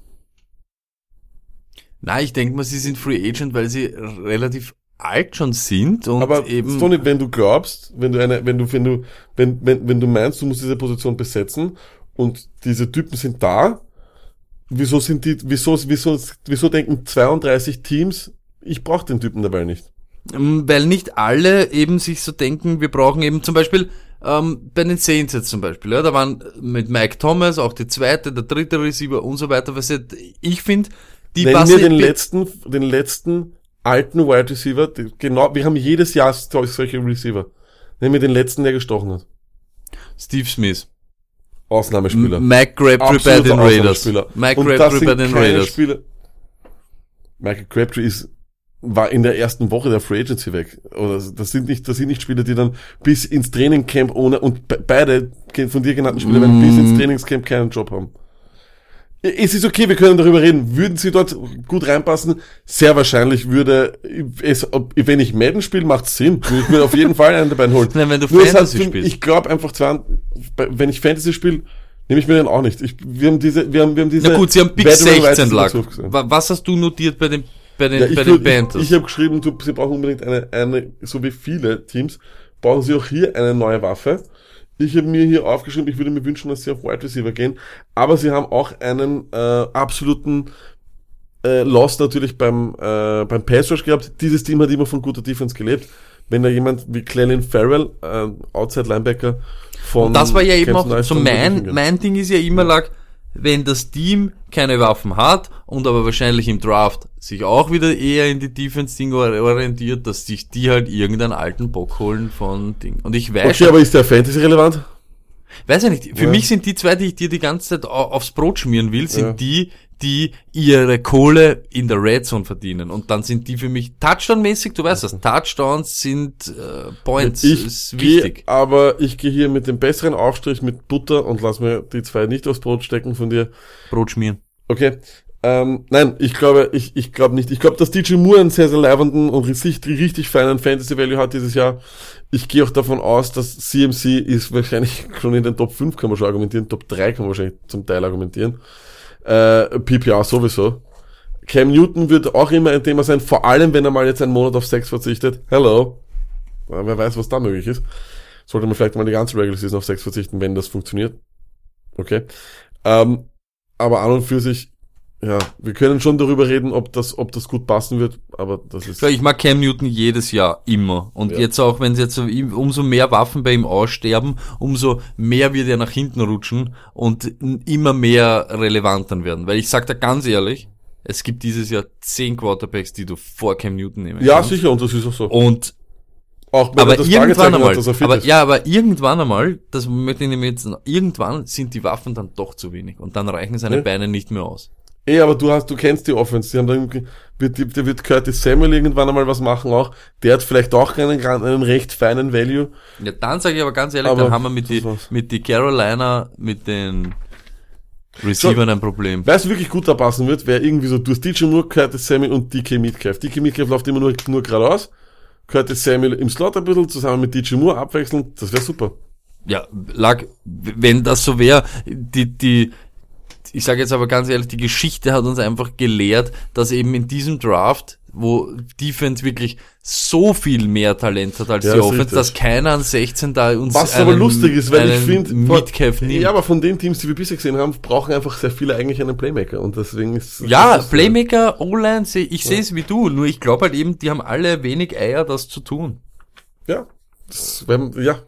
Na, ich denke mal, sie sind Free Agent, weil sie relativ alt schon sind und Aber eben, Tony, wenn du glaubst, wenn du eine, wenn du, wenn du, wenn, wenn, wenn du meinst, du musst diese Position besetzen und diese Typen sind da, wieso sind die, wieso, wieso, wieso denken 32 Teams, ich brauche den Typen dabei nicht? Ähm, weil nicht alle eben sich so denken, wir brauchen eben zum Beispiel ähm, bei den Saints jetzt zum Beispiel, ja, da waren mit Mike Thomas auch die zweite, der dritte Receiver und so weiter. Was jetzt, ich finde, die Nenn passen mir den letzten, den letzten alten Wide Receiver, die, genau, wir haben jedes Jahr so- solche Receiver. Nenn mir den letzten, der gestochen hat. Steve Smith, Ausnahmespieler. M- Mike Crabtree bei den Raiders. Mike Crabtree bei den Raiders. Spieler. Michael Crabtree ist, war in der ersten Woche der Free Agency weg. Oder das sind nicht, das sind nicht Spieler, die dann bis ins Trainingcamp ohne, und be- beide von dir genannten Spieler werden bis Mm. ins Trainingscamp keinen Job haben. Es ist okay, wir können darüber reden. Würden sie dort gut reinpassen? Sehr wahrscheinlich würde es, wenn ich Madden spiele, macht es Sinn. Ich würde auf jeden Fall einen dabei holen. Nein, wenn du Nur Fantasy hat, spielst. Ich glaube einfach zwar, wenn ich Fantasy spiele, nehme ich mir den auch nicht. Ich, wir haben diese, wir haben, wir haben diese. Na gut, sie haben Big Veteran Rights 16 lag. Was hast du notiert bei den, bei den, Ja, ich bei den Panthers? Ich, ich habe geschrieben, du, sie brauchen unbedingt eine, eine, so wie viele Teams, brauchen sie auch hier eine neue Waffe. Ich habe mir hier aufgeschrieben, ich würde mir wünschen, dass sie auf Wide Receiver gehen, aber sie haben auch einen äh, absoluten äh, Loss natürlich beim, äh, beim Pass Rush gehabt. Dieses Team hat immer von guter Defense gelebt. Wenn da jemand wie Clelin Farrell, äh, Outside Linebacker von Und das war ja eben auch so mein, mein Ding ist ja immer lag, wenn das Team keine Waffen hat und aber wahrscheinlich im Draft sich auch wieder eher in die Defense-Ding or- orientiert, dass sich die halt irgendeinen alten Bock holen von Ding. Und ich weiß, Okay, aber ist der Fantasy relevant? weiß ja nicht, für Ja. mich sind die zwei, die ich dir die ganze Zeit au- aufs Brot schmieren will, sind Ja. die, die ihre Kohle in der Red Zone verdienen. Und dann sind die für mich Touchdown-mäßig, du weißt das, Touchdowns sind äh, Points, Ich ist wichtig. aber ich gehe hier mit dem besseren Aufstrich mit Butter und lass mir die zwei nicht aufs Brot stecken von dir. Brot schmieren. Okay. Ähm, nein, ich glaube, ich, ich glaube nicht. Ich glaube, dass DJ Moore einen sehr, sehr leibenden und richtig, richtig feinen Fantasy Value hat dieses Jahr. Ich gehe auch davon aus, dass CMC ist wahrscheinlich schon in den Top 5 kann man schon argumentieren, Top 3 kann man wahrscheinlich zum Teil argumentieren. Äh, PPR sowieso. Cam Newton wird auch immer ein Thema sein, vor allem wenn er mal jetzt einen Monat auf Sex verzichtet. Hello. Wer weiß, was da möglich ist. Sollte man vielleicht mal die ganze Regular Season auf Sex verzichten, wenn das funktioniert. Okay. Ähm, aber an und für sich, ja, wir können schon darüber reden, ob das, ob das gut passen wird, aber das ist. Ich mag Cam Newton jedes Jahr immer. Und Ja. jetzt auch, wenn sie jetzt umso mehr Waffen bei ihm aussterben, umso mehr wird er nach hinten rutschen und immer mehr relevant dann werden. Weil ich sag da ganz ehrlich, es gibt dieses Jahr zehn Quarterbacks, die du vor Cam Newton nehmen Ja, kannst. sicher, und das ist auch so. Und Auch wenn aber er das irgendwann einmal, hat, er aber, ist. ja, aber irgendwann einmal, das möchte ich nämlich jetzt, irgendwann sind die Waffen dann doch zu wenig und dann reichen seine Ja. Beine nicht mehr aus. Eh, aber du hast, du kennst die Offense. Die haben dann, irgendwie- wird, der wird Curtis Samuel irgendwann einmal was machen auch. Der hat vielleicht auch einen, einen recht feinen Value. Ja, dann sage ich aber ganz ehrlich, Aber dann haben wir mit die, war's. mit die Carolina, mit den Receivern ein Problem. Wer es wirklich gut da passen wird, wäre irgendwie so, du hast DJ Moore, Curtis Samuel und DK Metcalf. DK Metcalf läuft immer nur, nur geradeaus. Curtis Samuel im Slot ein bisschen, zusammen mit DJ Moore abwechselnd. Das wäre super. Ja, lag, wenn das so wäre, die, die, ich sage jetzt aber ganz ehrlich, die Geschichte hat uns einfach gelehrt, dass eben in diesem Draft, wo Defense wirklich so viel mehr Talent hat als Ja, die Offense, dass keiner an 16 da uns Was aber einen- lustig ist, weil ich finde, ja, aber von den Teams, die wir bisher gesehen haben, brauchen einfach sehr viele eigentlich einen Playmaker und deswegen ist Ja, Playmaker, O-Line, ich sehe es wie du, nur ich glaube halt eben, die haben alle wenig Eier, das zu tun. Ja, das, wenn, ja.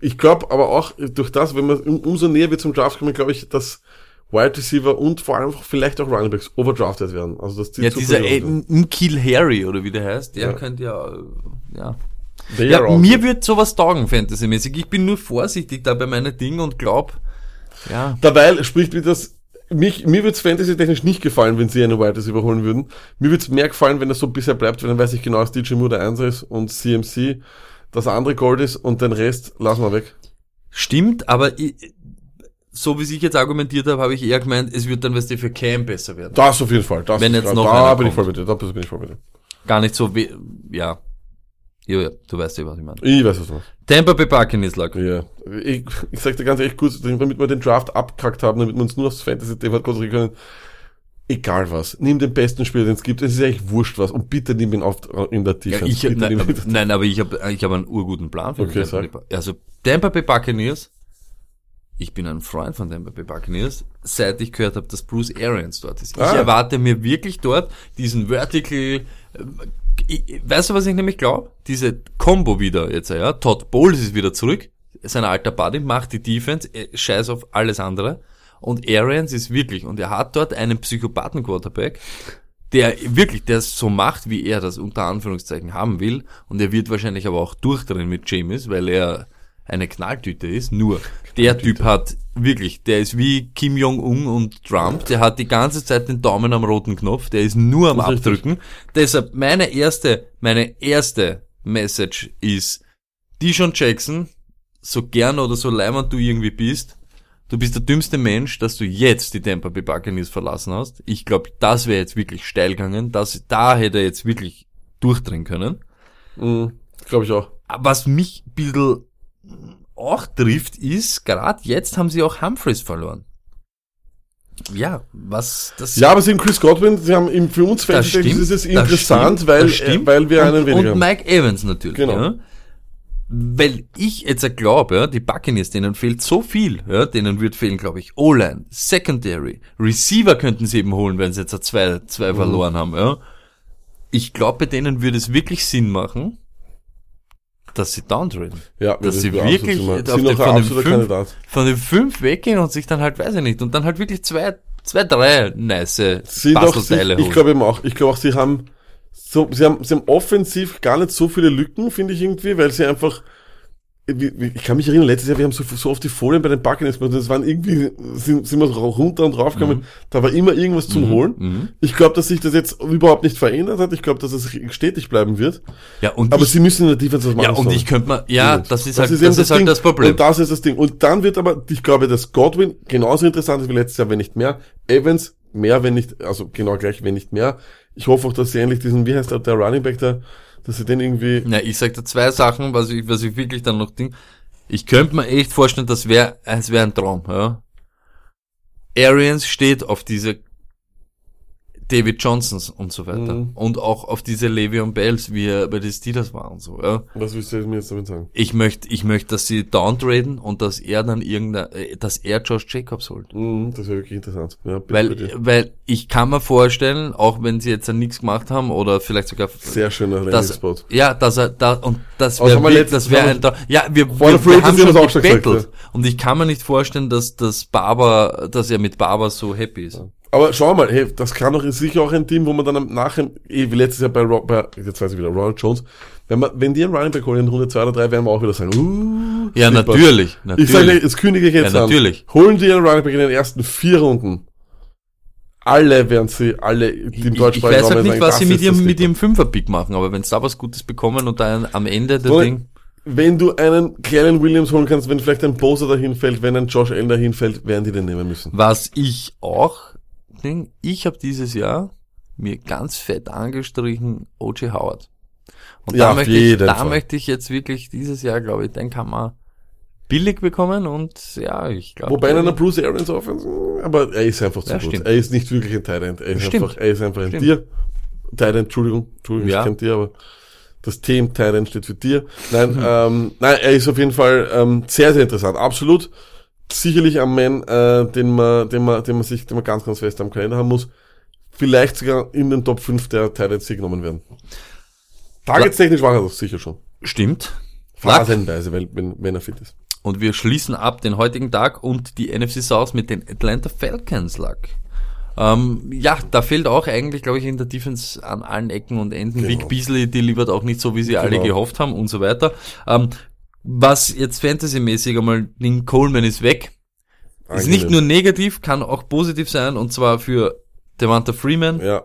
Ich glaube aber auch durch das, wenn man um, umso näher wir zum Draft kommen, glaube ich, dass Wide Receiver und vor allem vielleicht auch Running Backs overdrafted werden. Also dass die Ja, dieser. Nkil Harry, oder wie der heißt, der Ja. könnte ja, ja. They Ja, mir wird sowas taugen, Fantasy-mäßig. Ich bin nur vorsichtig da bei meinen Dingen und glaub, ja. Dabei spricht mir das, mich, mir wird's fantasy-technisch nicht gefallen, wenn sie einen Wide Receiver holen würden. Mir wird's mehr gefallen, wenn das so bisher bleibt, weil dann weiß ich genau, dass DJ Moore der Einser ist und CMC das andere Gold ist und den Rest lassen wir weg. Stimmt, aber ich, so wie ich jetzt argumentiert habe, habe ich eher gemeint, es wird dann, weißt du, für Cam besser werden. Das auf jeden Fall. Das Wenn ist jetzt klar. noch da bin ich kommt. voll bei dir. Da bin ich voll bei dir. Gar nicht so, we ja. Ja, ja, du weißt ja, was ich meine. Ich weiß, was du meinst. Tampa Bay Buccaneers lag. Ja. Ich, ich sag dir ganz ehrlich kurz, damit wir den Draft abkackt haben, damit wir uns nur aufs Fantasy-Thema konzentrieren können. Egal was. Nimm den besten Spieler, den es gibt. Es ist eigentlich wurscht was. Und bitte nimm ihn auf, in der Ja, Defense. ich, nein, aber, nein, aber ich habe ich hab einen urguten Plan für Okay, den Tampa. Also Tampa Bay Buccaneers, ich bin ein Freund von Tampa Bay Buccaneers, seit ich gehört habe, dass Bruce Arians dort ist. Ich Ah. erwarte mir wirklich dort diesen Vertical, äh, ich, weißt du, was ich nämlich glaube? Diese Combo wieder jetzt, ja. Todd Bowles ist wieder zurück, sein alter Buddy, macht die Defense, äh, scheiß auf alles andere. Und Arians ist wirklich, und er hat dort einen Psychopathen-Quarterback, der wirklich, der es so macht, wie er das unter Anführungszeichen haben will. Und er wird wahrscheinlich aber auch durchdrehen mit James, weil er eine Knalltüte ist. Nur, der Typ hat wirklich, der ist wie Kim Jong-un und Trump, der hat die ganze Zeit den Daumen am roten Knopf, der ist nur am richtig. Abdrücken. Deshalb meine erste, meine erste Message ist, Dijon Jackson, so gern oder so leimend du irgendwie bist, du bist der dümmste Mensch, dass du jetzt die Tampa Bay Buccaneers verlassen hast. Ich glaube, das wäre jetzt wirklich steil gegangen. Das, da hätte er jetzt wirklich durchdrehen können. Mhm, Glaube ich auch. Was mich ein bisschen auch trifft, ist, gerade jetzt haben sie auch Humphreys verloren. Ja, was das Ja, aber sie haben Chris Godwin, sie haben ihm für uns das stimmt. ist es interessant, stimmt, weil, stimmt. weil wir einen und, weniger und haben. Mike Evans natürlich. Genau. Ja. Weil ich jetzt glaube, ja, die Buccaneers, denen fehlt so viel, ja, denen wird fehlen, glaube ich, O-Line, Secondary, Receiver könnten sie eben holen, wenn sie jetzt zwei, Mhm. zwei verloren haben, ja. Ich glaube, bei denen würde es wirklich Sinn machen, dass sie downtraden. Ja, dass das sie wirklich auf den- von den fünf- Kandidat. Von den fünf weggehen und sich dann halt, weiß ich nicht, und dann halt wirklich zwei, zwei, drei nice Bastelteile ich holen. glaube eben auch, ich glaube auch, sie haben so, sie haben, sie haben offensiv gar nicht so viele Lücken, finde ich irgendwie, weil sie einfach, ich kann mich erinnern, letztes Jahr, wir haben so, so oft die Folien bei den Buccaneers gemacht, das waren irgendwie, sind, sind wir so runter und rauf gekommen, da war immer irgendwas zum Holen. mhm. Ich glaube, dass sich das jetzt überhaupt nicht verändert hat, ich glaube, dass es stetig bleiben wird, Ja, und aber ich, sie müssen in der Defense was machen. ja, und sorry. ich könnte mal, ja, das ist halt, das ist, halt Ding. das Problem. Und das ist das Ding. Und dann wird aber, ich glaube, dass Godwin genauso interessant ist wie letztes Jahr, wenn nicht mehr. Evans mehr, wenn nicht, also genau gleich, wenn nicht mehr. Ich hoffe auch, dass sie endlich diesen, wie heißt der, der Running Back da, dass sie den irgendwie, Na, ich sag da zwei Sachen, was ich, was ich wirklich dann noch ding. Ich könnte mir echt vorstellen, das wäre, es wäre ein Traum, ja. Arians steht auf diese David Johnsons und so weiter. Mhm. Und auch auf diese Le'Veon Bells, wie er bei den Steelers war und so. Ja. Was willst du mir jetzt damit sagen? Ich möchte, ich möchte, dass sie downtraden und dass er dann irgendein, äh, dass er Josh Jacobs holt. Mhm, das wäre wirklich interessant. Ja, Weil, weil ich kann mir vorstellen, auch wenn sie jetzt dann nichts gemacht haben oder vielleicht sogar Sehr schöner dass, Landing-Spot. ja, dass er da und das wäre das wäre ein ja, wir, wir, wir haben schon auch schon gesagt, gebettelt und ich kann mir nicht vorstellen, dass das Barber, dass er mit Barber so happy ist. Aber schau mal, hey, das kann doch sicher auch ein Team, wo man dann nachher, eh, wie letztes Jahr bei, Ro bei jetzt weiß ich wieder, Ronald Jones, wenn man, wenn die einen Running Back holen in Runde 2 oder 3, werden wir auch wieder sagen, uh, Ja, Sleeper. natürlich, Ich sage, natürlich. jetzt kündige ich jetzt Ja, an. natürlich. Holen die einen Running Back in den ersten vier Runden. Alle werden sie, alle, die im Ich, ich deutschsprachigen weiß halt nicht, sagen, was sie mit ihrem, mit ihrem Fünfer-Pick machen, aber wenn sie da was Gutes bekommen und dann am Ende So, Ding, Wenn du einen Kellen Williams holen kannst, wenn vielleicht ein Bosa dahin fällt, wenn ein Josh Allen dahin fällt, werden die den nehmen müssen. was ich auch, Ding, ich habe dieses Jahr mir ganz fett angestrichen O.J. Howard. Und Ja, da, möchte ich, da Fall. möchte ich jetzt wirklich dieses Jahr, glaube ich, den kann man billig bekommen und ja, ich glaube. Wobei in einer Bruce Arians Offense, aber er ist einfach zu Ja, gut. stimmt. Er ist nicht wirklich ein End. Er ist Stimmt. einfach, er ist einfach ein. Tier. End, Entschuldigung, Entschuldigung, Ja. ich Tier, aber das Team End steht für Tier. Nein, Mhm. ähm, nein, er ist auf jeden Fall ähm, sehr, sehr interessant. Absolut. Sicherlich ein Man, äh, den man, den man, den man sich, den man ganz, ganz fest am Kalender haben muss. Vielleicht sogar in den Top 5 der Tight Ends hier genommen werden. Targets technisch war er das sicher schon. Stimmt. Phasenweise, weil, wenn, wenn er fit ist. Und wir schließen ab den heutigen Tag und die NFC South mit den Atlanta Falcons, Lack. Ähm, ja, da fehlt auch eigentlich, glaube ich, in der Defense an allen Ecken und Enden. Genau. Vic Beasley delivert auch nicht so, wie sie alle Genau. gehofft haben und so weiter. Ähm, was jetzt fantasymäßig einmal, Link Coleman ist weg. Ist nicht nur negativ, kann auch positiv sein und zwar für Devonta Freeman. Ja,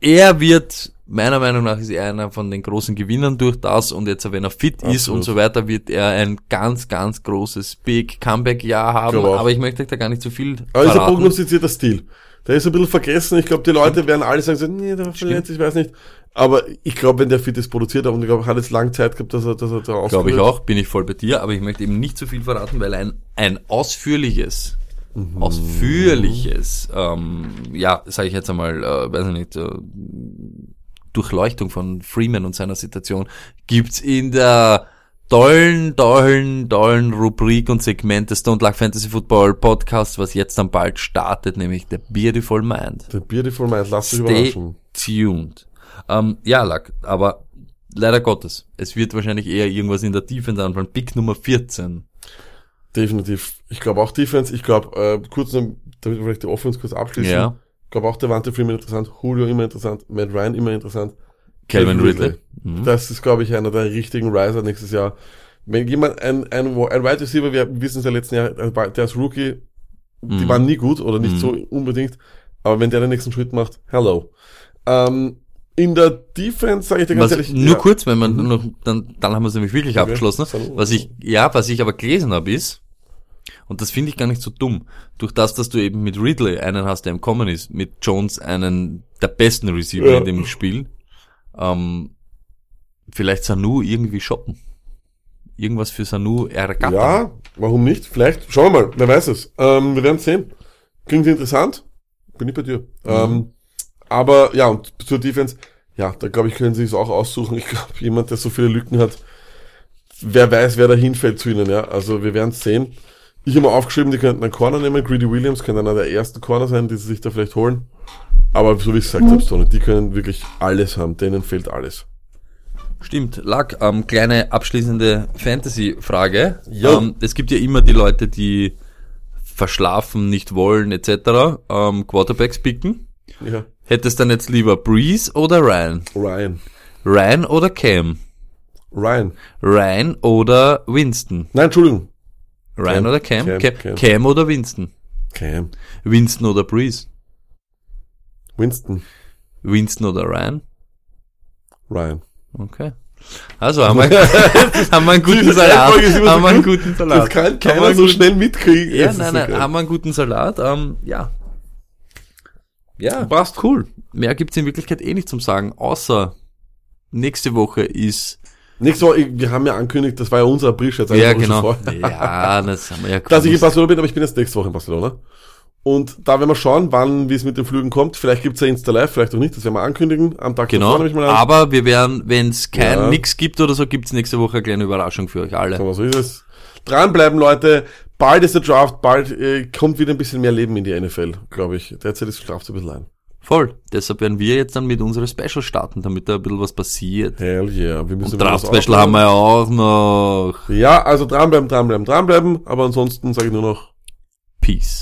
Er wird, meiner Meinung nach, ist er einer von den großen Gewinnern durch das und jetzt, wenn er fit ist Absolut. und so weiter, wird er ein ganz, ganz großes Big Comeback-Jahr haben. Auch. Aber ich möchte da gar nicht zu viel Aber ist ein verraten. prognostizierter Stil. Der ist ein bisschen vergessen. Ich glaube, die Leute werden alle sagen, so, nee, der war verletzt, ich weiß nicht. Aber ich glaube, wenn der fit ist, produziert er und ich glaube, hat jetzt lange Zeit gehabt, dass er, dass er da Glaube ich auch, bin ich voll bei dir, aber ich möchte eben nicht zu viel verraten, weil ein, ein ausführliches, Mhm. ausführliches, ähm, ja, sage ich jetzt einmal, äh, weiß ich nicht, äh, Durchleuchtung von Freeman und seiner Situation gibt's in der tollen, tollen, tollen Rubrik und Segment des Don't Luck Fantasy Football Podcast, was jetzt dann bald startet, nämlich der Beautiful Mind. The Beautiful Mind, lass dich Stay überraschen. tuned. Ähm, ja, Lack, aber leider Gottes, es wird wahrscheinlich eher irgendwas in der Defense anfallen. Pick Nummer 14. Definitiv. Ich glaube auch Defense. Ich glaube, äh, kurz, noch, damit wir vielleicht die Offense kurz abschließen. Ja. Ich glaube auch Devante Freeman interessant, Julio immer interessant, Matt Ryan immer interessant. Calvin Ridley. Mhm. Das ist, glaube ich, einer der richtigen Riser nächstes Jahr. Wenn jemand, ein, ein, ein Wide Receiver, wir wissen es ja letzten Jahr, der ist Rookie, die Mhm. waren nie gut oder nicht Mhm. so unbedingt, aber wenn der den nächsten Schritt macht, hello. Ähm, in der Defense, sage ich dir ganz Was, ehrlich, nur ja, kurz, wenn man noch, dann, dann haben wir es nämlich wirklich Okay. abgeschlossen. Was ich, ja, was ich aber gelesen habe ist, und das finde ich gar nicht so dumm, durch das, dass du eben mit Ridley einen hast, der im Kommen ist, mit Jones einen der besten Receiver Ja. in dem Spiel, ähm, vielleicht Sanu irgendwie shoppen. Irgendwas für Sanu ergattern. ja, warum nicht? Vielleicht, schauen wir mal, wer weiß es. Ähm, wir werden sehen. Klingt interessant. Bin ich bei dir. Ähm, aber ja, und zur Defense, ja, da glaube ich, können sie es auch aussuchen. Ich glaube, jemand, der so viele Lücken hat, wer weiß, wer da hinfällt zu ihnen, ja. Also wir werden es sehen. Ich habe mal aufgeschrieben, die könnten einen Corner nehmen. Greedy Williams könnte einer der ersten Corner sein, die sie sich da vielleicht holen. Aber so wie ich gesagt habe, Tony, die können wirklich alles haben. Denen fehlt alles. Stimmt, Lack, ähm, kleine abschließende Fantasy-Frage. Ähm, es gibt ja immer die Leute, die verschlafen, nicht wollen, etc. Ähm, Quarterbacks picken. Ja. Hättest dann jetzt lieber Breeze oder Ryan? Ryan. Ryan oder Cam? Ryan. Ryan oder Winston? Nein, Entschuldigung. Ryan Cam. oder Cam? Cam, Cam, Cam. Cam oder Winston? Cam. Winston oder Breeze? Winston. Winston oder Ryan? Ryan. Okay. Also haben wir, haben wir einen guten Salat. Haben wir einen gut. guten Salat. Das kann keiner so schnell mitkriegen. Ja, nein, nein, haben wir einen guten Salat. Ähm, ja. Ja, Passt. cool. Mehr gibt's in Wirklichkeit eh nicht zum Sagen, außer nächste Woche ist. Nächste Woche, wir haben ja angekündigt, das war ja unser April-Scherz. Ja, eine Woche genau. Ja, das haben wir ja Dass ich in. Barcelona bin, aber ich bin jetzt nächste Woche in Barcelona. Und da werden wir schauen, wann, wie es mit den Flügen kommt. Vielleicht gibt's ja Insta Live, vielleicht auch nicht, das werden wir ankündigen. Am Tag Genau. davor mal an. Aber wir werden, wenn es kein Ja. nix gibt oder so, gibt's nächste Woche eine kleine Überraschung für euch alle. Aber so ist es. Dranbleiben, Leute. Bald ist der Draft, bald äh, kommt wieder ein bisschen mehr Leben in die NFL, glaube ich. Derzeit ist Draft ein bisschen ein. Voll. Deshalb werden wir jetzt dann mit unserer Special starten, damit da ein bisschen was passiert. Hell yeah. Wir müssen Und Draft-Special haben wir ja auch noch. Ja, also dranbleiben, dranbleiben, dranbleiben. Aber ansonsten sage ich nur noch Peace.